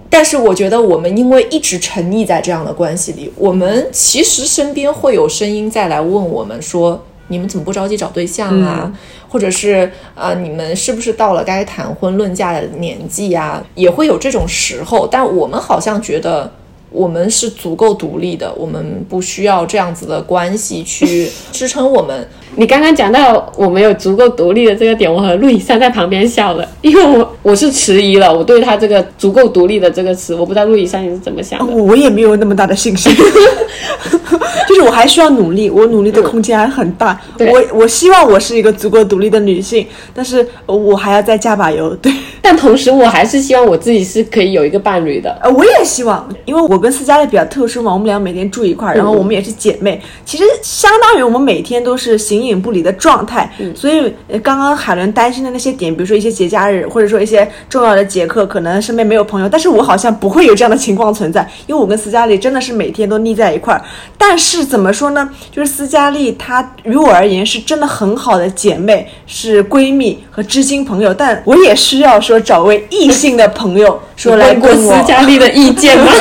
但是我觉得，我们因为一直沉溺在这样的关系里，我们其实身边会有声音再来问我们说：“你们怎么不着急找对象啊？或者是呃，你们是不是到了该谈婚论嫁的年纪呀？也会有这种时候，但我们好像觉得。我们是足够独立的，我们不需要这样子的关系去支撑我们。你刚刚讲到我们有足够独立的这个点，我和陆以山在旁边笑了，因为我 我是迟疑了，我对他这个足够独立的这个词，我不知道陆以山你是怎么想的。我也没有那么大的信心，就是我还需要努力，我努力的空间还很大。我我希望我是一个足够独立的女性，但是我还要再加把油。对，但同时我还是希望我自己是可以有一个伴侣的。呃，我也希望，因为我跟斯嘉丽比较特殊嘛，我们俩每天住一块儿，然后我们也是姐妹，其实相当于我们每天都是形影不离的状态。所以刚刚海伦担心的那些点，比如说一些节假日，或者说一些重要的节课，可能身边没有朋友，但是我好像不会有这样的情况存在，因为我跟斯嘉丽真的是每天都腻在一块儿。但是怎么说呢？就是斯嘉丽她于我而言是真的很好的姐妹，是闺蜜和知心朋友，但我也需要说找位异性的朋友说来问斯嘉丽的意见吗？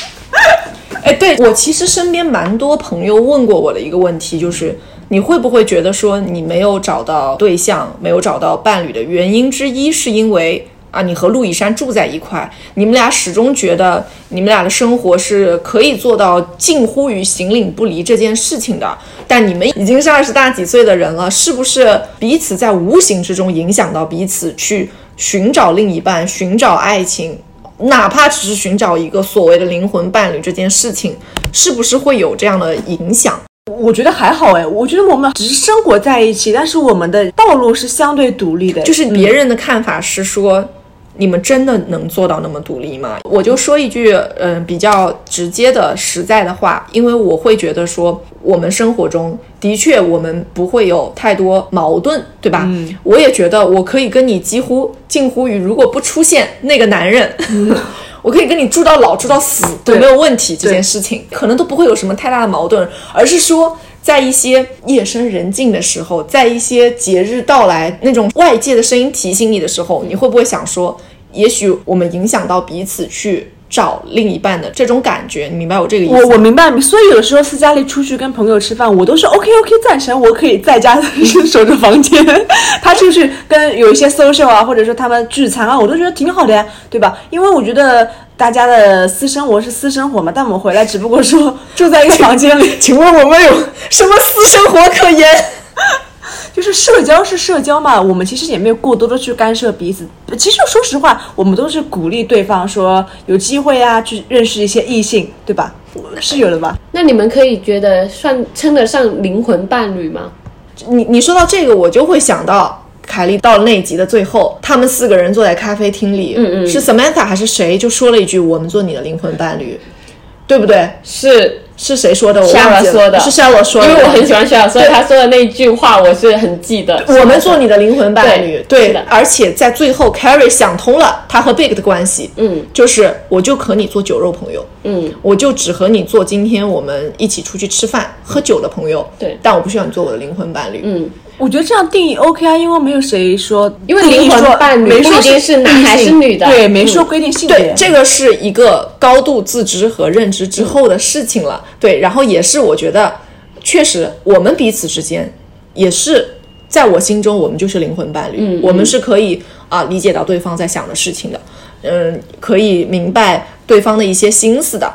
哎，对我其实身边蛮多朋友问过我的一个问题，就是你会不会觉得说你没有找到对象、没有找到伴侣的原因之一，是因为啊你和陆以山住在一块，你们俩始终觉得你们俩的生活是可以做到近乎于形影不离这件事情的，但你们已经是二十大几岁的人了，是不是彼此在无形之中影响到彼此去寻找另一半、寻找爱情？哪怕只是寻找一个所谓的灵魂伴侣这件事情，是不是会有这样的影响？我觉得还好哎，我觉得我们只是生活在一起，但是我们的道路是相对独立的。就是别人的看法是说，你们真的能做到那么独立吗？我就说一句，嗯，比较直接的、实在的话，因为我会觉得说，我们生活中的确我们不会有太多矛盾，对吧？嗯，我也觉得我可以跟你几乎近乎于，如果不出现那个男人。我可以跟你住到老，住到死都没有问题。这件事情可能都不会有什么太大的矛盾，而是说，在一些夜深人静的时候，在一些节日到来那种外界的声音提醒你的时候，你会不会想说，也许我们影响到彼此去。找另一半的这种感觉，你明白我这个意思？我我明白，所以有的时候斯嘉丽出去跟朋友吃饭，我都是 OK OK 赞成，我可以在家守着房间。他出去跟有一些 social 啊，或者说他们聚餐啊，我都觉得挺好的呀，对吧？因为我觉得大家的私生活是私生活嘛，但我们回来只不过说住在一个房间里，请问我们有什么私生活可言？就是社交是社交嘛，我们其实也没有过多的去干涉彼此。其实说实话，我们都是鼓励对方说有机会啊，去认识一些异性，对吧？是有的吧？那你们可以觉得算称得上灵魂伴侣吗？你你说到这个，我就会想到凯莉到了那一集的最后，他们四个人坐在咖啡厅里，嗯嗯，是 Samantha 还是谁就说了一句：“我们做你的灵魂伴侣”，对不对？是。是谁说的？我夏忘记说的，是夏洛说的。因为我很喜欢夏洛，所以他说的那句话我是很记得。我们做你的灵魂伴侣，对的。而且在最后，Carrie 想通了他和 Big 的关系，嗯，就是我就和你做酒肉朋友，嗯，我就只和你做今天我们一起出去吃饭喝酒的朋友，对。但我不需要你做我的灵魂伴侣，嗯。我觉得这样定义 OK 啊，因为没有谁说，因为灵魂伴侣不一定是男还是女的，对，没说规定性别。对，这个是一个高度自知和认知之后的事情了。对，然后也是我觉得，确实我们彼此之间也是在我心中，我们就是灵魂伴侣，嗯，我们是可以啊理解到对方在想的事情的，嗯，可以明白对方的一些心思的。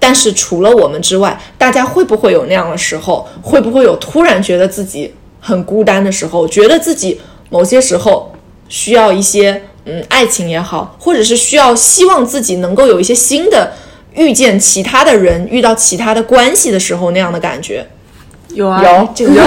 但是除了我们之外，大家会不会有那样的时候？会不会有突然觉得自己？很孤单的时候，觉得自己某些时候需要一些嗯爱情也好，或者是需要希望自己能够有一些新的遇见其他的人，遇到其他的关系的时候那样的感觉，有啊有这个有。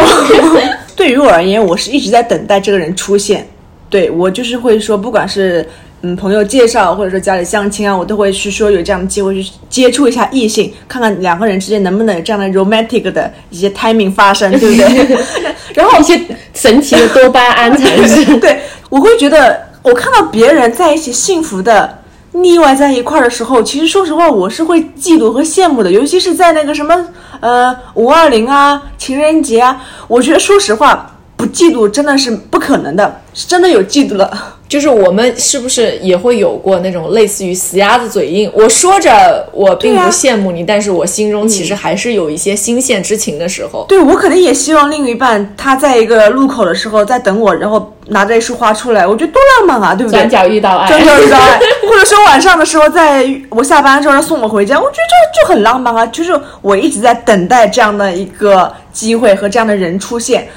对于我而言，我是一直在等待这个人出现。对我就是会说，不管是。嗯，朋友介绍或者说家里相亲啊，我都会去说有这样的机会去接触一下异性，看看两个人之间能不能有这样的 romantic 的一些 timing 发生，对不对？然后一些神奇的多巴胺产生。对，我会觉得我看到别人在一起幸福的腻歪在一块儿的时候，其实说实话我是会嫉妒和羡慕的，尤其是在那个什么呃五二零啊、情人节啊，我觉得说实话。不嫉妒真的是不可能的，是真的有嫉妒了。就是我们是不是也会有过那种类似于死鸭子嘴硬？我说着我并不羡慕你，但是我心中其实还是有一些新鲜之情的时候。对我可能也希望另一半他在一个路口的时候在等我，然后拿着一束花出来，我觉得多浪漫啊，对不对？转角遇到爱，转角遇到爱，或者说晚上的时候，在我下班之后他送我回家，我觉得这就很浪漫啊。就是我一直在等待这样的一个机会和这样的人出现，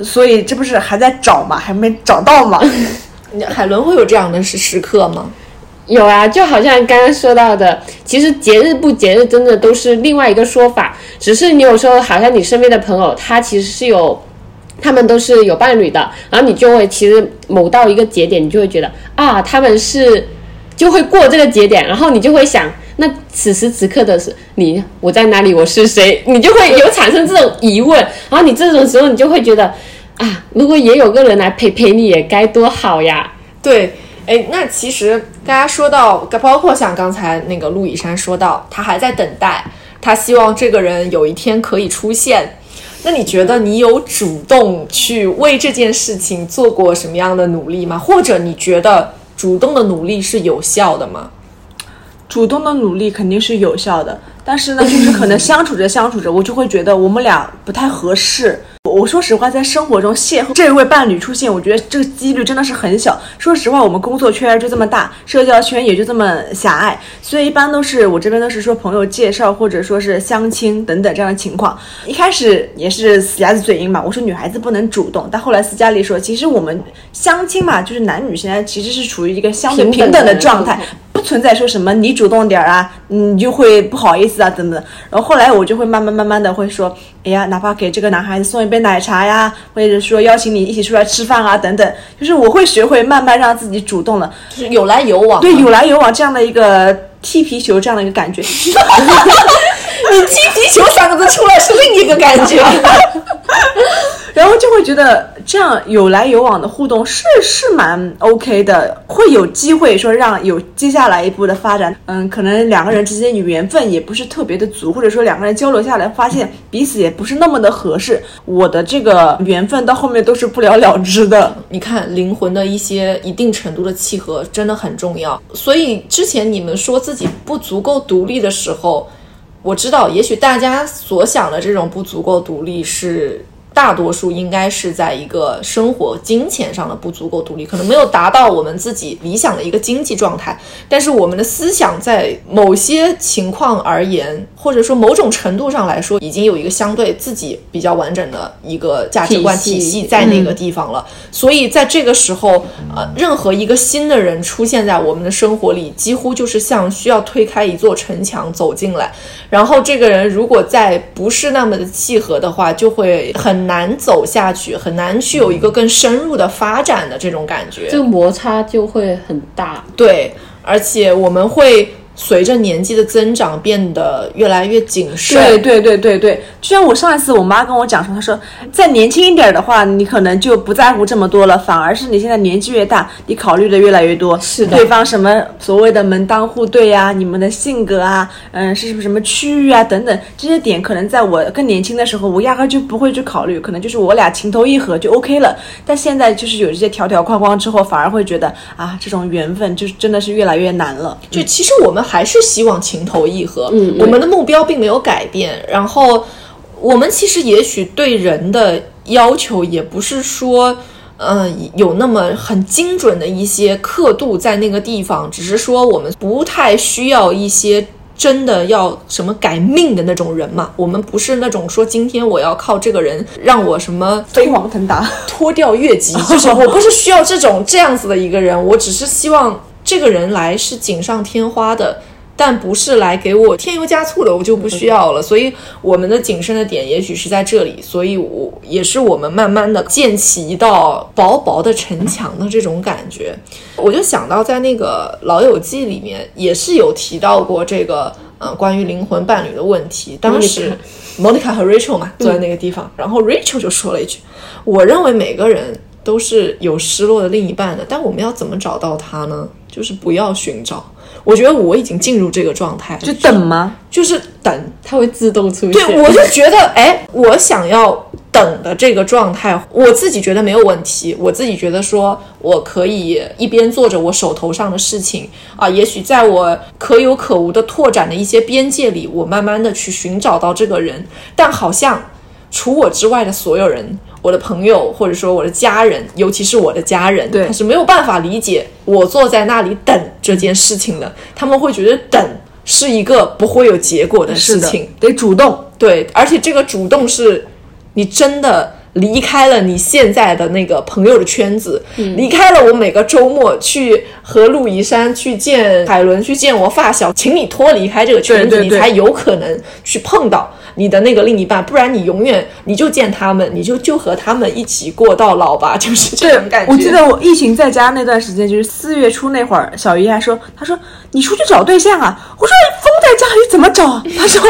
所以这不是还在找嘛，还没找到嘛。海伦会有这样的时时刻吗？有啊，就好像刚刚说到的，其实节日不节日，真的都是另外一个说法。只是你有时候好像你身边的朋友，他其实是有，他们都是有伴侣的，然后你就会其实某到一个节点，你就会觉得啊，他们是就会过这个节点，然后你就会想，那此时此刻的是你，我在哪里，我是谁，你就会有产生这种疑问，然后你这种时候你就会觉得啊，如果也有个人来陪陪你，也该多好呀。对，哎，那其实大家说到，包括像刚才那个陆以山说到，他还在等待，他希望这个人有一天可以出现。那你觉得你有主动去为这件事情做过什么样的努力吗？或者你觉得主动的努力是有效的吗？主动的努力肯定是有效的，但是呢，就是可能相处着相处着，我就会觉得我们俩不太合适。我我说实话，在生活中邂逅这位伴侣出现，我觉得这个几率真的是很小。说实话，我们工作圈就这么大，社交圈也就这么狭隘，所以一般都是我这边都是说朋友介绍，或者说是相亲等等这样的情况。一开始也是死鸭子嘴硬嘛，我说女孩子不能主动，但后来斯嘉丽说，其实我们相亲嘛，就是男女现在其实是处于一个相对平等的状态。不存在说什么你主动点儿啊，你就会不好意思啊等等。然后后来我就会慢慢慢慢的会说，哎呀，哪怕给这个男孩子送一杯奶茶呀，或者说邀请你一起出来吃饭啊等等，就是我会学会慢慢让自己主动了。就是有来有往嘛。对，有来有往这样的一个踢皮球这样的一个感觉。你踢皮球三个字出来是另一个感觉。然后就会觉得这样有来有往的互动是是蛮 OK 的，会有机会说让有接下来一步的发展。嗯，可能两个人之间缘分也不是特别的足，或者说两个人交流下来发现彼此也不是那么的合适。我的这个缘分到后面都是不了了之的。你看灵魂的一些一定程度的契合真的很重要。所以之前你们说自己不足够独立的时候，我知道，也许大家所想的这种不足够独立是。大多数应该是在一个生活、金钱上的不足够独立，可能没有达到我们自己理想的一个经济状态。但是我们的思想在某些情况而言，或者说某种程度上来说，已经有一个相对自己比较完整的一个价值观体系在那个地方了。所以在这个时候，呃，任何一个新的人出现在我们的生活里，几乎就是像需要推开一座城墙走进来。然后这个人如果再不是那么的契合的话，就会很难走下去，很难去有一个更深入的发展的这种感觉。这个摩擦就会很大。对，而且我们会随着年纪的增长变得越来越谨慎。对对对对对，就像我上一次我妈跟我讲说，她说再年轻一点的话，你可能就不在乎这么多了，反而是你现在年纪越大，你考虑的越来越多，是的对方什么所谓的门当户对呀、你们的性格啊，嗯，是什么什么区域啊等等这些点，可能在我更年轻的时候，我压根儿就不会去考虑，可能就是我俩情投意合就 OK 了。但现在就是有这些条条框框之后，反而会觉得啊，这种缘分就是真的是越来越难了。就其实我们还是希望情投意合，嗯我们的目标并没有改变。然后我们其实也许对人的要求也不是说。呃，有那么很精准的一些刻度在那个地方，只是说我们不太需要一些真的要什么改命的那种人嘛。我们不是那种说今天我要靠这个人让我什么飞黄腾达，脱掉越级，就是我不是需要这种这样子的一个人，我只是希望这个人来是锦上添花的，但不是来给我添油加醋的，我就不需要了。所以我们的谨慎的点也许是在这里，所以我也是我们慢慢的建起一道薄薄的城墙的这种感觉。我就想到在那个《老友记》里面也是有提到过这个呃关于灵魂伴侣的问题，当时。Monica 和 Rachel 嘛，坐在那个地方，然后 Rachel 就说了一句：“我认为每个人都是有失落的另一半的，但我们要怎么找到他呢？就是不要寻找。我觉得我已经进入这个状态，就等吗？就是等。它会自动出现。对，我就觉得，哎，我想要等的这个状态，我自己觉得没有问题。我自己觉得说，我可以一边做着我手头上的事情啊，也许在我可有可无的拓展的一些边界里，我慢慢的去寻找到这个人。但好像除我之外的所有人，我的朋友或者说我的家人，尤其是我的家人，对他是没有办法理解我坐在那里等这件事情的。他们会觉得等是一个不会有结果的事情。，得主动。对，而且这个主动是，你真的离开了你现在的那个朋友的圈子，离开了我每个周末去和陆怡山去见海伦，去见我发小，请你脱离开这个圈子，对对对你才有可能去碰到。你的那个另一半，不然你永远你就见他们，你就就和他们一起过到老吧，就是这种感觉。我记得我疫情在家那段时间，就是四月初那会儿，小姨还说，她说你出去找对象啊？我说封在家里怎么找？她说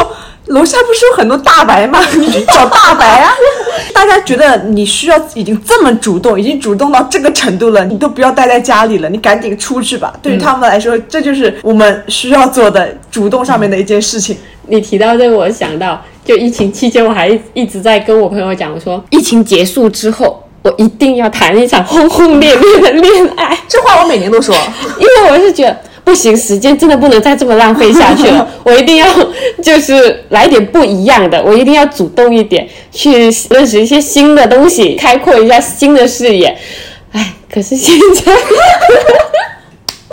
楼下不是有很多大白吗？你去找大白啊！大家觉得你需要已经这么主动，已经主动到这个程度了，你都不要待在家里了，你赶紧出去吧。对于他们来说，这就是我们需要做的主动上面的一件事情。你提到这个，我想到，就疫情期间，我还一直在跟我朋友讲，我说疫情结束之后，我一定要谈一场轰轰烈烈的恋爱，这话我每年都说。因为我是觉得不行，时间真的不能再这么浪费下去了，我一定要就是来点不一样的，我一定要主动一点，去认识一些新的东西，开阔一下新的视野。哎，可是现在。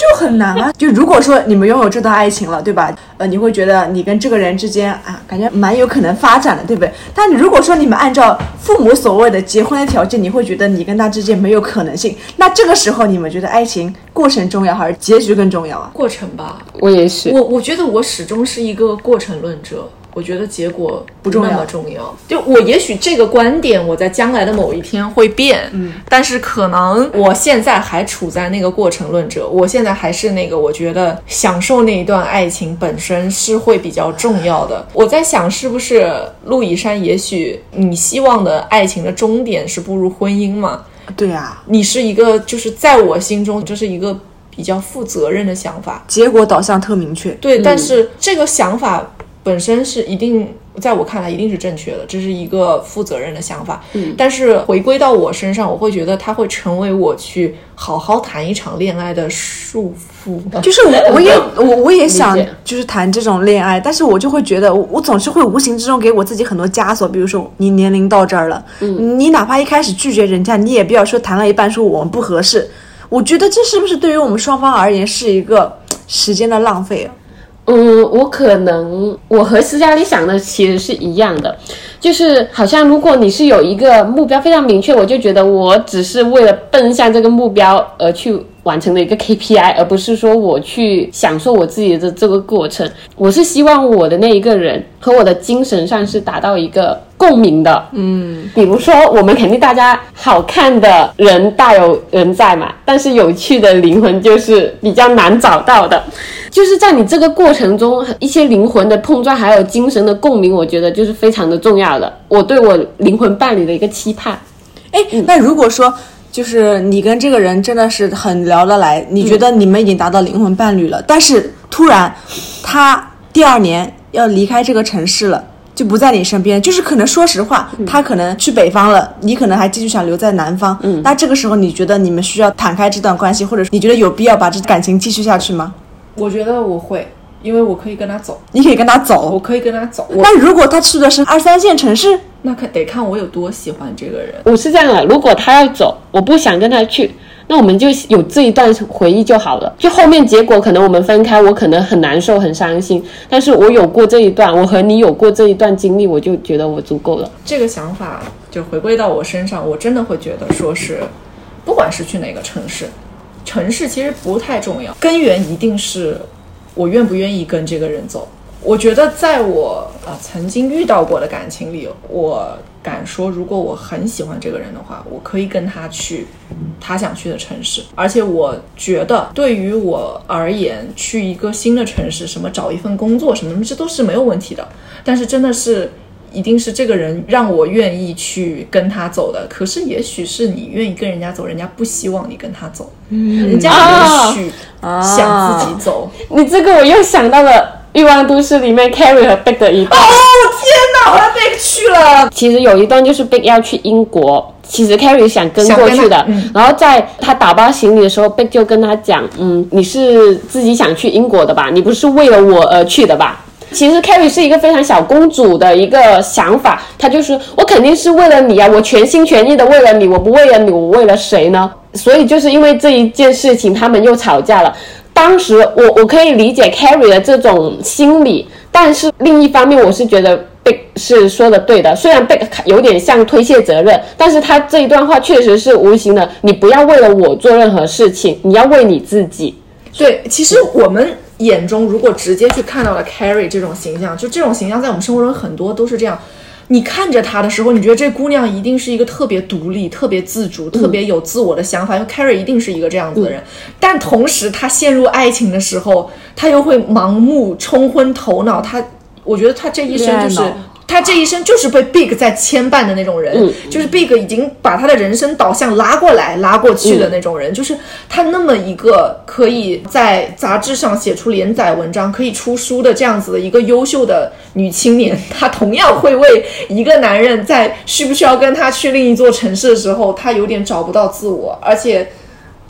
就很难啊！就如果说你们拥有这段爱情了，对吧？呃，你会觉得你跟这个人之间啊，感觉蛮有可能发展的，对不对？但你如果说你们按照父母所谓的结婚的条件，你会觉得你跟他之间没有可能性。那这个时候，你们觉得爱情过程重要还是结局更重要啊？过程吧，我也是，我我觉得我始终是一个过程论者，我觉得结果不重要重要。就我也许这个观点我在将来的某一天会变，嗯，但是可能我现在还处在那个过程论者，我现在还是那个我觉得享受那一段爱情本身是会比较重要的。我在想是不是陆以山，也许你希望的爱情的终点是步入婚姻嘛？对啊，你是一个就是在我心中这是一个比较负责任的想法，结果导向特明确。对，但是这个想法本身是一定，在我看来一定是正确的，这是一个负责任的想法。嗯，但是回归到我身上，我会觉得它会成为我去好好谈一场恋爱的束缚。就是我，我也我我也想就是谈这种恋爱，但是我就会觉得我我总是会无形之中给我自己很多枷锁，比如说你年龄到这儿了，你哪怕一开始拒绝人家，你也不要说谈了一半说我们不合适。我觉得这是不是对于我们双方而言是一个时间的浪费啊？嗯，我可能我和斯嘉丽想的其实是一样的，就是好像如果你是有一个目标非常明确，我就觉得我只是为了奔向这个目标而去完成的一个 KPI，而不是说我去享受我自己的这个过程。我是希望我的那一个人和我的精神上是达到一个共鸣的。嗯，比如说我们肯定大家好看的人大有人在嘛，但是有趣的灵魂就是比较难找到的。就是在你这个过程中，一些灵魂的碰撞，还有精神的共鸣，我觉得就是非常的重要的。我对我灵魂伴侣的一个期盼。哎，那如果说就是你跟这个人真的是很聊得来，你觉得你们已经达到灵魂伴侣了，但是突然他第二年要离开这个城市了。就不在你身边，就是可能说实话，他可能去北方了，你可能还继续想留在南方。嗯，那这个时候你觉得你们需要坦开这段关系，或者你觉得有必要把这感情继续下去吗？我觉得我会，因为我可以跟他走，你可以跟他走我。可以跟他走。我那如果他去的是二三线城市，那看得看我有多喜欢这个人。我是这样的，如果他要走，我不想跟他去，那我们就有这一段回忆就好了。就后面结果可能我们分开，我可能很难受、很伤心，但是我有过这一段，我和你有过这一段经历，我就觉得我足够了。这个想法就回归到我身上，我真的会觉得说是，不管是去哪个城市，城市其实不太重要，根源一定是我愿不愿意跟这个人走。我觉得在我啊、曾经遇到过的感情里，我敢说，如果我很喜欢这个人的话，我可以跟他去他想去的城市。而且我觉得，对于我而言，去一个新的城市，什么找一份工作什么的，这都是没有问题的。但是真的是。一定是这个人让我愿意去跟他走的，可是也许是你愿意跟人家走，人家不希望你跟他走，嗯人家也许想自己走。你这个我又想到了欲望都市》里面 Carrie 和 Big 的一段。哦天哪，我要被去了。其实有一段就是 Big 要去英国，其实 Carrie 想跟过去的，然后在他打包行李的时候，Big 就跟他讲，嗯，你是自己想去英国的吧？你不是为了我而去的吧？其实 Carrie 是一个非常小公主的一个想法，她就是我肯定是为了你啊，我全心全意的为了你，我不为了你，我为了谁呢？所以就是因为这一件事情，他们又吵架了。当时我我可以理解 Carrie 的这种心理，但是另一方面，我是觉得贝是说的对的。虽然贝有点像推卸责任，但是他这一段话确实是无形的。你不要为了我做任何事情，你要为你自己。对，其实我们眼中如果直接去看到了 Carrie 这种形象，就这种形象在我们生活中很多都是这样。你看着她的时候，你觉得这姑娘一定是一个特别独立、特别自主、特别有自我的想法，因为 Carrie 一定是一个这样子的人。但同时，她陷入爱情的时候，她又会盲目、冲昏头脑。她，我觉得她这一生就是。他这一生就是被 Big 在牵绊的那种人，就是 Big 已经把他的人生导向拉过来、拉过去的那种人，就是他那么一个可以在杂志上写出连载文章、可以出书的这样子的一个优秀的女青年，她同样会为一个男人在需不需要跟他去另一座城市的时候，他有点找不到自我，而且。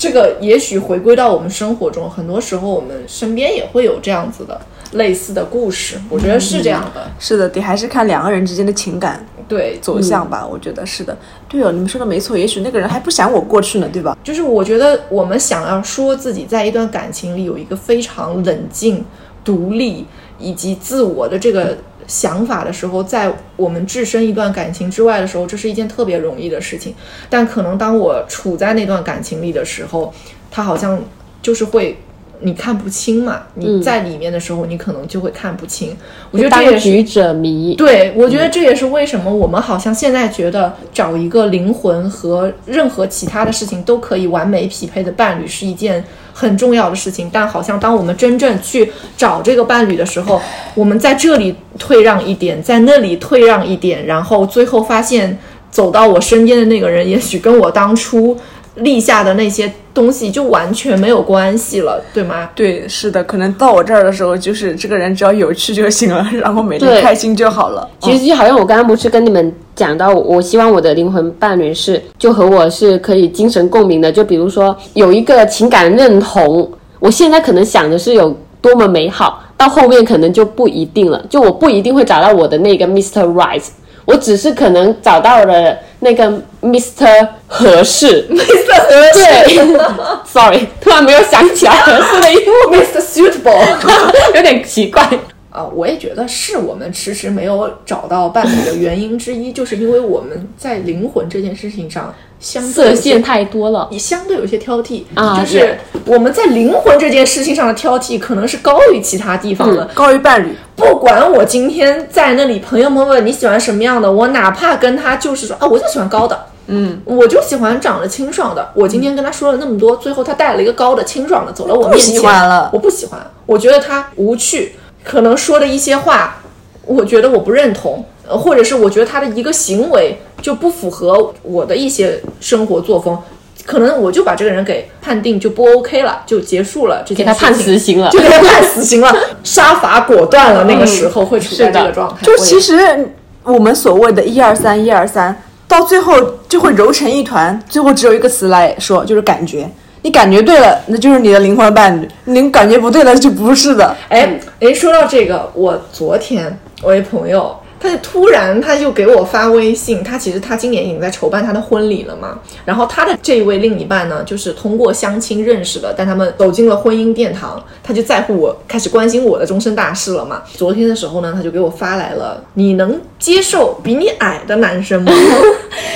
这个也许回归到我们生活中，很多时候我们身边也会有这样子的类似的故事，我觉得是这样的。是的，得还是看两个人之间的情感对，走向吧。我觉得是的。对哦，你们说的没错，也许那个人还不想我过去呢，对吧？就是我觉得我们想要说自己在一段感情里有一个非常冷静、独立以及自我的这个想法的时候，在我们置身一段感情之外的时候，这是一件特别容易的事情。但可能当我处在那段感情里的时候，他好像就是会。你看不清嘛？你在里面的时候，你可能就会看不清。我觉得这也是当局者迷。对，我觉得这也是为什么我们好像现在觉得找一个灵魂和任何其他的事情都可以完美匹配的伴侣是一件很重要的事情，但好像当我们真正去找这个伴侣的时候，我们在这里退让一点，在那里退让一点，然后最后发现走到我身边的那个人，也许跟我当初立下的那些东西就完全没有关系了，对吗？对，是的，可能到我这儿的时候，就是这个人只要有趣就行了，然后每天开心就好了。其实就好像我刚刚不是跟你们讲到，我希望我的灵魂伴侣是就和我是可以精神共鸣的，就比如说有一个情感认同，我现在可能想的是有多么美好，到后面可能就不一定了，就我不一定会找到我的那个 Mr. Right，我只是可能找到了那个 Mr. 合适，Mr. 对，sorry，突然没有想起来合适的衣服 Mr. Suitable 有点奇怪。啊，我也觉得是我们迟迟没有找到伴侣的原因之一，就是因为我们在灵魂这件事情上相色线太多了，你相对有些挑剔啊就是我们在灵魂这件事情上的挑剔，可能是高于其他地方的。高于伴侣，不管我今天在那里，朋友们问你喜欢什么样的，我哪怕跟他就是说啊，我就喜欢高的，嗯，我就喜欢长得清爽的。我今天跟他说了那么多，最后他带了一个高的、清爽的走了我面前，不喜欢了我不喜欢，我觉得他无趣，可能说的一些话，我觉得我不认同，呃或者是我觉得他的一个行为就不符合我的一些生活作风。可能我就把这个人给判定就不 OK 了，就结束了这件事情，给他判死刑了 就。给他判死刑了，杀伐果断了。那个时候会处在这个状态，就其实我们所谓的一二三一二三，到最后就会揉成一团，最后只有一个词来说，就是感觉。你感觉对了，那就是你的灵魂伴侣；你感觉不对了，就不是的。哎哎，说到这个，我昨天我一朋友，他就突然他就给我发微信，他其实他今年已经在筹办他的婚礼了嘛。然后他的这一位另一半呢，就是通过相亲认识的，但他们走进了婚姻殿堂，他就在乎我，开始关心我的终身大事了嘛。昨天的时候呢，他就给我发来了，你能接受比你矮的男生吗？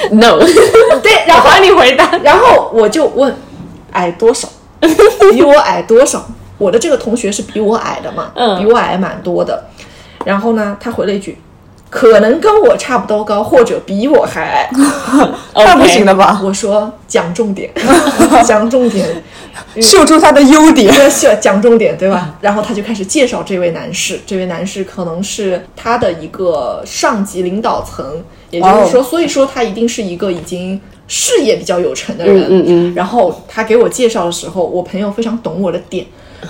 No，对，然后你回答。然后我就问，矮多少？比我矮多少？我的这个同学是比我矮的嘛，嗯比我矮蛮多的。然后呢，他回了一句，可能跟我差不多高，或者比我还 矮。那不行的吧？我说讲重点，讲重点，秀出他的优点。秀讲重点，对吧？然后他就开始介绍这位男士，这位男士可能是他的一个上级领导层，也就是说，所以说他一定是一个已经事业比较有成的人。嗯嗯嗯然后他给我介绍的时候，我朋友非常懂我的点，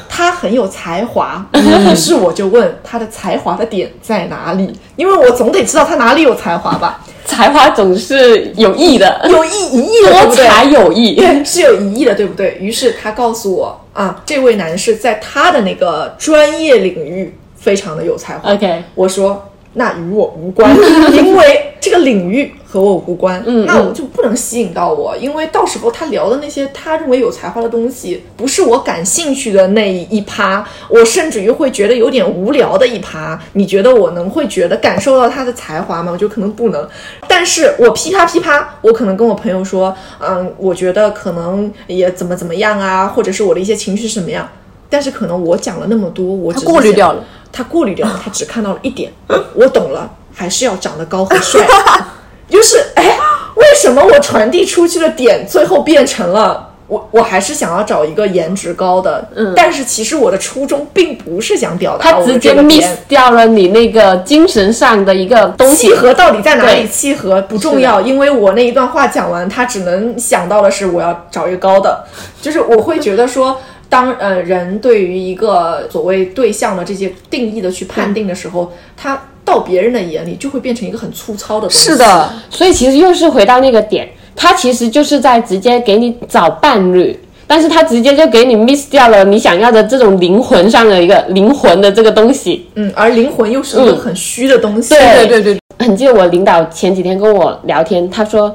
他很有才华，于是我就问他的才华的点在哪里，因为我总得知道他哪里有才华吧？才华总是有益的，有意一亿的，对多不对？才有艺。对，是有疑义的，对不对？于是他告诉我啊，这位男士在他的那个专业领域非常的有才华。OK 我说那与我无关，因为这个领域和我无关，嗯那我就不能吸引到我，因为到时候他聊的那些他认为有才华的东西，不是我感兴趣的那一趴，我甚至于会觉得有点无聊的一趴。你觉得我能会觉得感受到他的才华吗？我觉得可能不能，但是我噼啪噼啪，我可能跟我朋友说，嗯，我觉得可能也怎么怎么样啊，或者是我的一些情绪是什么样。但是可能我讲了那么多，我他过滤掉了，他过滤掉了，他只看到了一点。我懂了，还是要长得高和帅。就是哎，为什么我传递出去的点最后变成了我？我还是想要找一个颜值高的，嗯，但是其实我的初衷并不是想表达他直接 miss。掉了你那个精神上的一个东西契。合到底在哪里？契合不重要，因为我那一段话讲完，他只能想到的是我要找一个高的，就是我会觉得说，当呃人对于一个所谓对象的这些定义的去判定的时候，他到别人的眼里就会变成一个很粗糙的东西。是的，所以其实又是回到那个点，他其实就是在直接给你找伴侣，但是他直接就给你 miss 掉了你想要的这种灵魂上的一个灵魂的这个东西。嗯，而灵魂又是一个嗯很虚的东西。对对对对，很记得我领导前几天跟我聊天，他说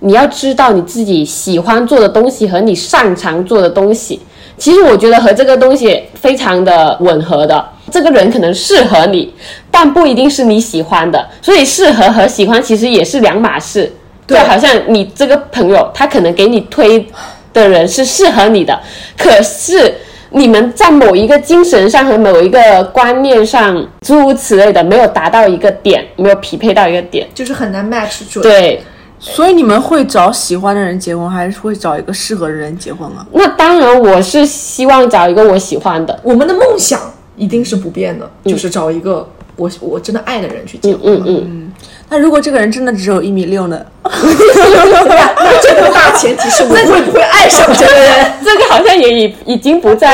你要知道你自己喜欢做的东西和你擅长做的东西。其实我觉得和这个东西非常的吻合的，这个人可能适合你，但不一定是你喜欢的，所以适合和喜欢其实也是两码事。就对好像你这个朋友，他可能给你推的人是适合你的，可是你们在某一个精神上和某一个观念上，诸如此类的，没有达到一个点，没有匹配到一个点。就是很难 match 准。对，所以你们会找喜欢的人结婚，还是会找一个适合的人结婚啊？那当然我是希望找一个我喜欢的。我们的梦想一定是不变的，就是找一个我我真的爱的人去结婚。嗯嗯，那如果这个人真的只有一米六呢？那这个大前提是我会不会爱上这个人？这个好像也已已经不在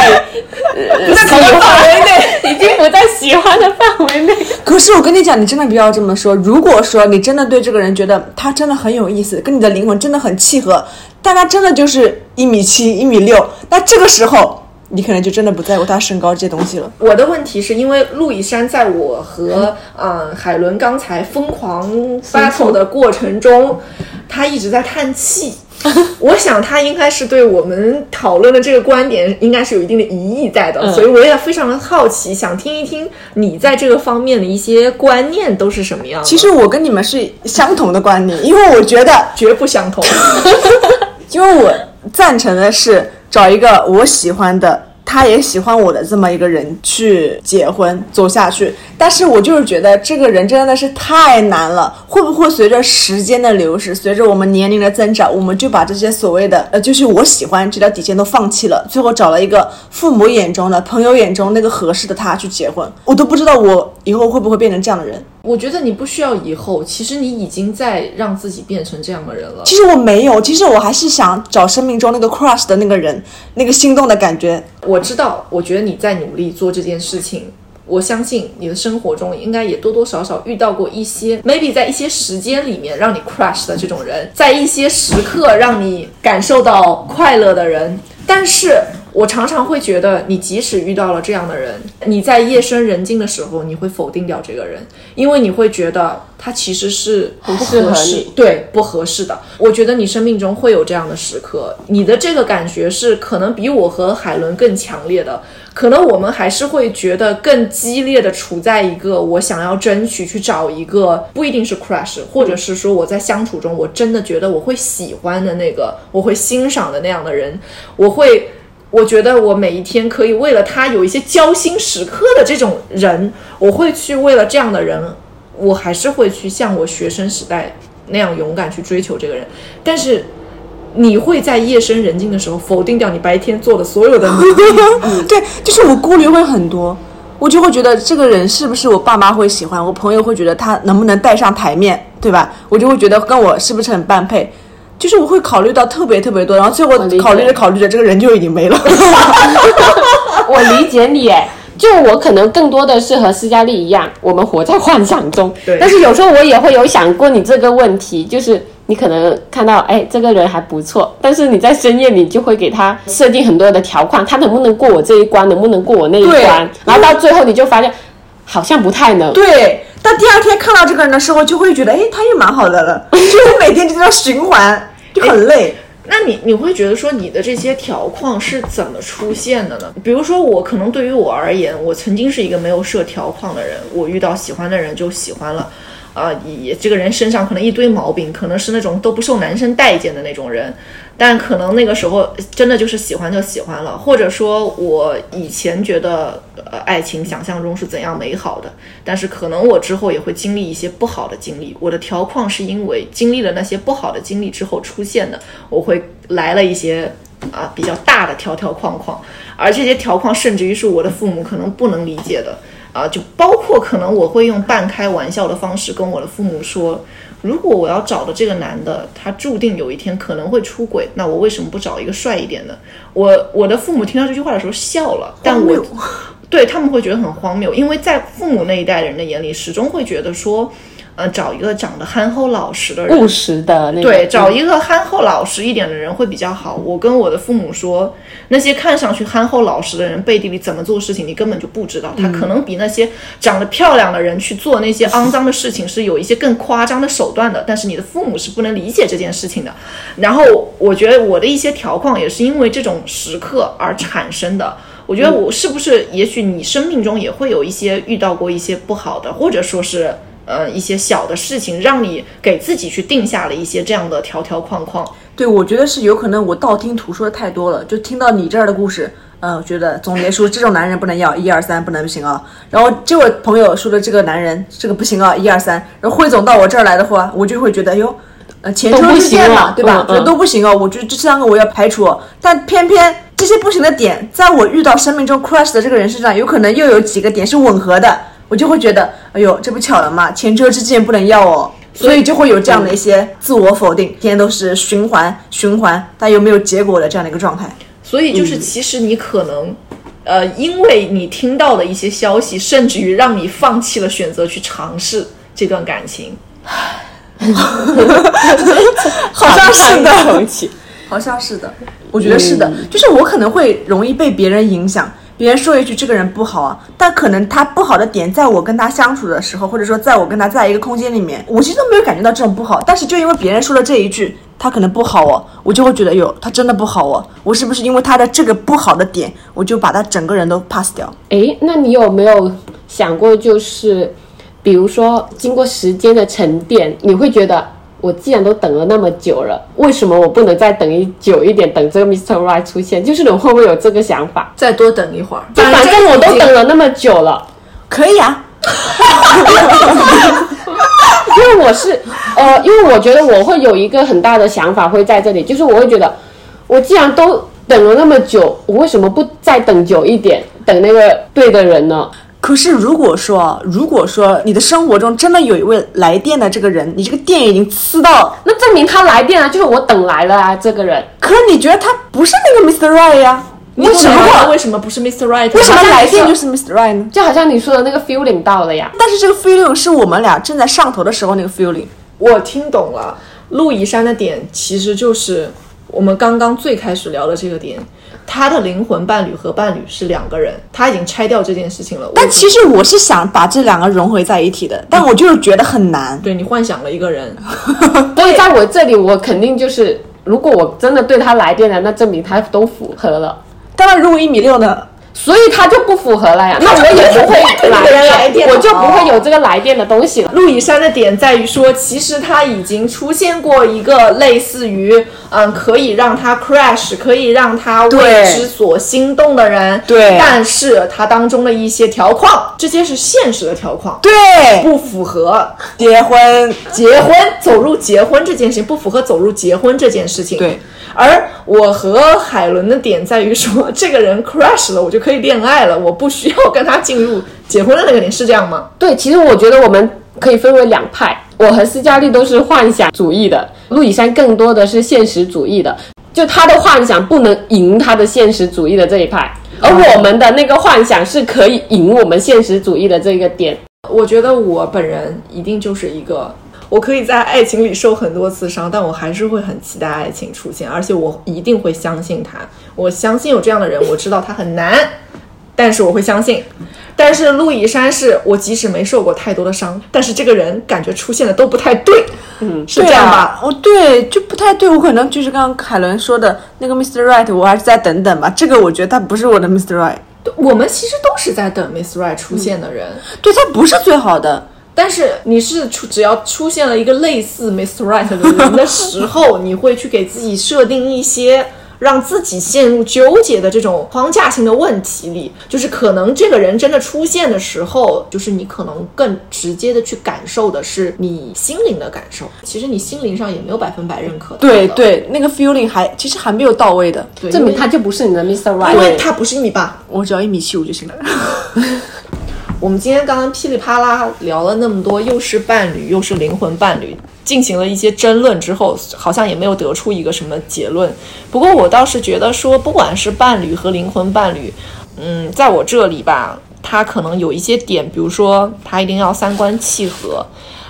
呃喜在考虑范围内。已经不在喜欢的范围内。可是我跟你讲，你真的不要这么说。如果说你真的对这个人觉得他真的很有意思，跟你的灵魂真的很契合，但他真的就是一米七、一米六，那这个时候你可能就真的不在乎他身高这些东西了。我的问题是因为陆以山在我和嗯、呃海伦刚才疯狂 battle 的过程中，他一直在叹气。我想他应该是对我们讨论的这个观点应该是有一定的疑义在的，嗯所以我也非常的好奇，想听一听你在这个方面的一些观念都是什么样的。其实我跟你们是相同的观念，因为我觉得，绝不相同。因为我赞成的是找一个我喜欢的。他也喜欢我的这么一个人去结婚走下去，但是我就是觉得这个人真的是太难了。会不会随着时间的流逝，随着我们年龄的增长，我们就把这些所谓的呃，就是我喜欢这条底线都放弃了，最后找了一个父母眼中的、朋友眼中那个合适的他去结婚？我都不知道我以后会不会变成这样的人。我觉得你不需要以后，其实你已经在让自己变成这样的人了。其实我没有，其实我还是想找生命中那个 crush 的那个人，那个心动的感觉。我知道，我觉得你在努力做这件事情。我相信你的生活中应该也多多少少遇到过一些，maybe 在一些时间里面让你 crush 的这种人，在一些时刻让你感受到快乐的人。但是我常常会觉得，你即使遇到了这样的人，你在夜深人静的时候，你会否定掉这个人，因为你会觉得他其实是不合适，对，不合适的。我觉得你生命中会有这样的时刻，你的这个感觉是可能比我和海伦更强烈的。可能我们还是会觉得更激烈的处在一个我想要争取去找一个不一定是 crush，或者是说我在相处中我真的觉得我会喜欢的那个，我会欣赏的那样的人，我会。我觉得我每一天可以为了他有一些交心时刻的这种人，我会去为了这样的人，我还是会去像我学生时代那样勇敢去追求这个人。但是你会在夜深人静的时候否定掉你白天做的所有的努力。对，就是我顾虑会很多，我就会觉得这个人是不是我爸妈会喜欢，我朋友会觉得他能不能带上台面，对吧？我就会觉得跟我是不是很般配。就是我会考虑到特别特别多，然后最后考虑着考虑着，这个人就已经没了。我 我理解你，哎，就我可能更多的是和斯嘉丽一样，我们活在幻想中。对但是有时候我也会有想过你这个问题，就是你可能看到，哎，这个人还不错，但是你在深夜里就会给他设定很多的条框，他能不能过我这一关，能不能过我那一关，然后到最后你就发现好像不太能。对，但第二天看到这个人的时候，就会觉得，哎，他也蛮好的了，就是每天就在循环，就很累。那你你会觉得说你的这些条框是怎么出现的呢？比如说我可能对于我而言，我曾经是一个没有设条框的人，我遇到喜欢的人就喜欢了，啊、也这个人身上可能一堆毛病，可能是那种都不受男生待见的那种人，但可能那个时候真的就是喜欢就喜欢了，或者说我以前觉得呃爱情想象中是怎样美好的，但是可能我之后也会经历一些不好的经历，我的条框是因为经历了那些不好的经历之后出现的，我会来了一些啊比较大的条条框框，而这些条框甚至于是我的父母可能不能理解的。啊，就包括可能我会用半开玩笑的方式跟我的父母说，如果我要找的这个男的，他注定有一天可能会出轨，那我为什么不找一个帅一点的？我我的父母听到这句话的时候笑了，但我对他们会觉得很荒谬，因为在父母那一代人的眼里，始终会觉得说，呃，找一个长得憨厚老实的人，务实的那种，对，找一个憨厚老实一点的人会比较好。我跟我的父母说，那些看上去憨厚老实的人背地里怎么做事情，你根本就不知道。他可能比那些长得漂亮的人去做那些肮脏的事情是有一些更夸张的手段的，但是你的父母是不能理解这件事情的。然后我觉得我的一些条框也是因为这种时刻而产生的。我觉得我是不是，也许你生命中也会有一些遇到过一些不好的，或者说是呃一些小的事情，让你给自己去定下了一些这样的条条框框。对，我觉得是有可能我道听途说的太多了，就听到你这儿的故事，嗯，我觉得总结出这种男人不能要，一二三不能不行啊。然后这位朋友说的这个男人这个不行啊，一二三。然后汇总到我这儿来的话，我就会觉得哟，呃，前车之鉴嘛，对吧？嗯嗯这都不行哦，我觉得这三个我要排除哦。但偏偏这些不行的点，在我遇到生命中 crush 的这个人身上，有可能又有几个点是吻合的，我就会觉得，哎呦，这不巧了吗？前车之鉴不能要哦。所以就会有这样的一些自我否定，天天都是循环循环，但又没有结果的这样的一个状态。所以就是，其实你可能，呃，因为你听到的一些消息，甚至于让你放弃了选择去尝试这段感情。好像是的，好像是的，我觉得是的，就是我可能会容易被别人影响。别人说一句这个人不好啊，但可能他不好的点，在我跟他相处的时候，或者说在我跟他在一个空间里面，我其实都没有感觉到这种不好。但是就因为别人说了这一句，他可能不好哦，我就会觉得哟，他真的不好哦。我是不是因为他的这个不好的点，我就把他整个人都 pass 掉？诶，那你有没有想过，就是比如说经过时间的沉淀，你会觉得我既然都等了那么久了，为什么我不能再等一久一点，等这个 Mr. Right 出现？就是你会不会有这个想法？再多等一会儿，就反正我都等了那么久了，可以啊，因为我是呃，因为我觉得我会有一个很大的想法会在这里，就是我会觉得，我既然都等了那么久，我为什么不再等久一点，等那个对的人呢？可是如果说啊，如果说你的生活中真的有一位来电的这个人，你这个电已经呲到，那证明他来电了，就是我等来了啊，这个人。可是你觉得他不是那个 Mr. Right 呀、你为什么会会为什么不是 Mr. Right？为什么来电就是 Mr. Right 呢？就好像你说的那个 feeling 到了呀，但是这个 feeling 是我们俩正在上头的时候那个 feeling。我听懂了，陆以山的点其实就是我们刚刚最开始聊的这个点，他的灵魂伴侣和伴侣是两个人，他已经拆掉这件事情了。但其实我是想把这两个融合在一起的，但我就是觉得很难。对你幻想了一个人，所以在我这里，我肯定就是，如果我真的对他来电了，那证明他都符合了，当然，如果一米六呢？所以他就不符合了呀，那我也不会来电我就不会有这个来电的东西了。陆以山的点在于说，其实他已经出现过一个类似于，嗯，可以让他 crash，可以让他为之所心动的人，对。但是他当中的一些条框，这些是现实的条框，对，不符合结婚，结婚走入结婚这件事情，不符合走入结婚这件事情。对，而我和海伦的点在于说，这个人 crash 了，我就可以恋爱了，我不需要跟他进入结婚的那个点，是这样吗？对，其实我觉得我们可以分为两派，我和斯嘉丽都是幻想主义的，陆以山更多的是现实主义的，就他的幻想不能赢他的现实主义的这一派。而我们的那个幻想是可以赢我们现实主义的这个点。我觉得我本人一定就是一个，我可以在爱情里受很多次伤，但我还是会很期待爱情出现，而且我一定会相信他。我相信有这样的人，我知道他很难，但是我会相信。但是陆以山是我即使没受过太多的伤，但是这个人感觉出现的都不太对，嗯，是这样吧？哦，对，就不太对。我可能就是刚刚凯伦说的那个 Mr. Right，我还是再等等吧。这个我觉得他不是我的 Mr. Right。我们其实都是在等 Miss Right 出现的人，对他不是最好的，但是你是出只要出现了一个类似 Miss Right 的人的时候，你会去给自己设定一些让自己陷入纠结的这种框架性的问题里，就是可能这个人真的出现的时候，就是你可能更直接的去感受的是你心灵的感受，其实你心灵上也没有百分百认可的，对对，那个 feeling 还其实还没有到位的，对，证明他就不是你的 Mr. 因 Right 因。为他不是一米八。我只要一米七五就行了。我们今天刚刚噼里啪啦聊了那么多，又是伴侣又是灵魂伴侣，进行了一些争论之后，好像也没有得出一个什么结论。不过我倒是觉得说，不管是伴侣和灵魂伴侣，嗯，在我这里吧，他可能有一些点，比如说他一定要三观契合，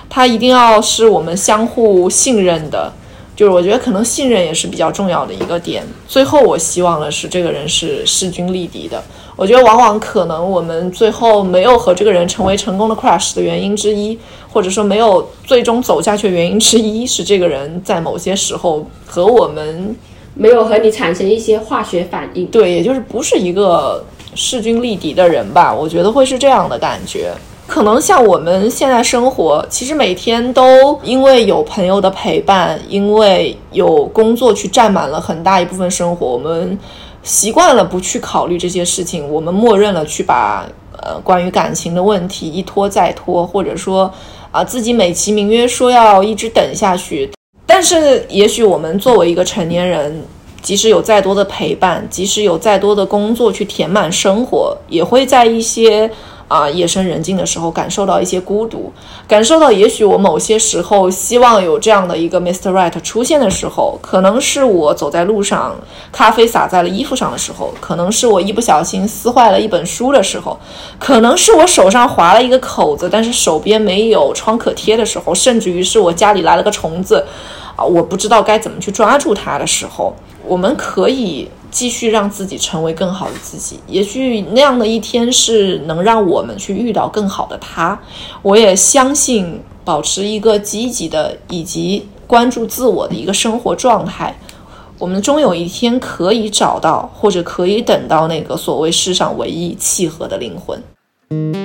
他一定要是我们相互信任的。就是我觉得可能信任也是比较重要的一个点。最后我希望的是这个人是势均力敌的。我觉得往往可能我们最后没有和这个人成为成功的 crush 的原因之一，或者说没有最终走下去的原因之一，是这个人在某些时候和我们没有和你产生一些化学反应。对，也就是不是一个势均力敌的人吧。我觉得会是这样的感觉。可能像我们现在生活，其实每天都因为有朋友的陪伴，因为有工作去占满了很大一部分生活，我们习惯了不去考虑这些事情，我们默认了去把呃关于感情的问题一拖再拖，或者说啊自己美其名曰说要一直等下去。但是也许我们作为一个成年人，即使有再多的陪伴，即使有再多的工作去填满生活，也会在一些。啊，夜深人静的时候，感受到一些孤独，感受到也许我某些时候希望有这样的一个 Mr. Right 出现的时候，可能是我走在路上，咖啡洒在了衣服上的时候，可能是我一不小心撕坏了一本书的时候，可能是我手上划了一个口子，但是手边没有创可贴的时候，甚至于是我家里来了个虫子，啊，我不知道该怎么去抓住它的时候，我们可以。继续让自己成为更好的自己，也许那样的一天是能让我们去遇到更好的他。我也相信，保持一个积极的以及关注自我的一个生活状态，我们终有一天可以找到，或者可以等到那个所谓世上唯一契合的灵魂。